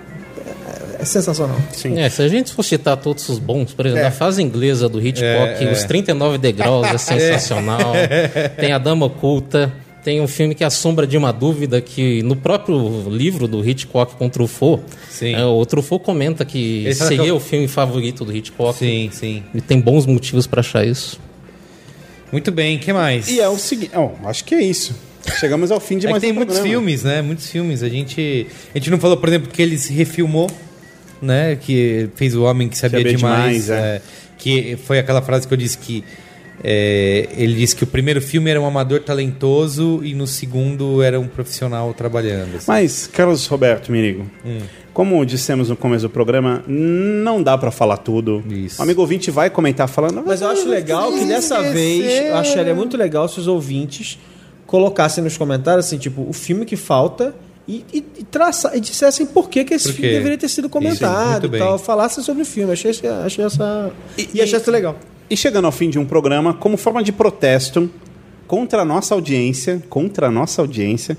é sensacional. Sim. É, se a gente for citar todos os bons, por exemplo, a fase inglesa do Hitchcock, É, é. Os 39 Degraus é sensacional. Tem A Dama Oculta. Tem um filme que é A Sombra de uma Dúvida, que no próprio livro do Hitchcock com Truffaut, Sim. é, o Truffaut comenta que que seria é o- o filme favorito do Hitchcock. Sim, sim. E tem bons motivos para achar isso. Muito bem, o que mais? E é o seguinte, ó, acho que é isso. Chegamos ao fim de É que mais tem um muitos programa. filmes, né? Muitos filmes. A gente, a gente não falou, por exemplo, que ele se refilmou, né? Que fez o Homem que Sabia, Sabia Demais. Demais, é. é, que foi aquela frase que eu disse que é, ele disse que o primeiro filme era um amador talentoso e no segundo era um profissional trabalhando. assim. Mas, Carlos Roberto Mirigo, Hum. Como dissemos no começo do programa, não dá pra falar tudo. Isso. O amigo ouvinte vai comentar falando. Mas eu acho legal que dessa vez, eu acharia muito legal se os ouvintes colocassem nos comentários assim, tipo, o filme que falta e, e, e, traça, e dissessem por que, que esse filme deveria ter sido Isso, comentado muito e tal. Falassem sobre o filme. Achei, achei essa. E, e achei isso legal. E chegando ao fim de um programa, como forma de protesto contra a nossa audiência, contra a nossa audiência,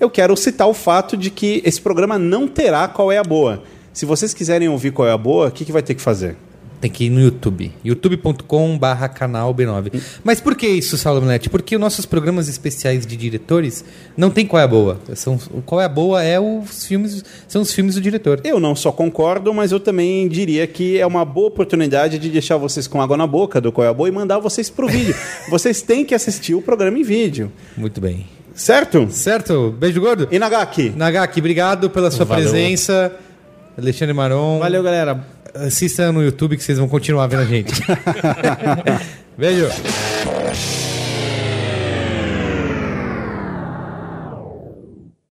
eu quero citar o fato de que esse programa não terá qual é a boa. Se vocês quiserem ouvir qual é a boa, o que, que vai ter que fazer? Tem que ir no YouTube. youtube.com barra canal B9. Mas por que isso, Saulo Milete? Porque os nossos programas especiais de diretores não tem qual é a boa. São, o qual é a boa é os filmes, são os filmes do diretor. Eu não só concordo, mas eu também diria que é uma boa oportunidade de deixar vocês com água na boca do qual é a boa e mandar vocês pro vídeo. vocês têm que assistir o programa em vídeo. Muito bem. Certo? Certo? Beijo gordo? E Nagaki? Nagaki, obrigado pela sua Valeu. presença. Alexandre Maron. Valeu, galera. Assista no YouTube que vocês vão continuar vendo a gente. Beijo.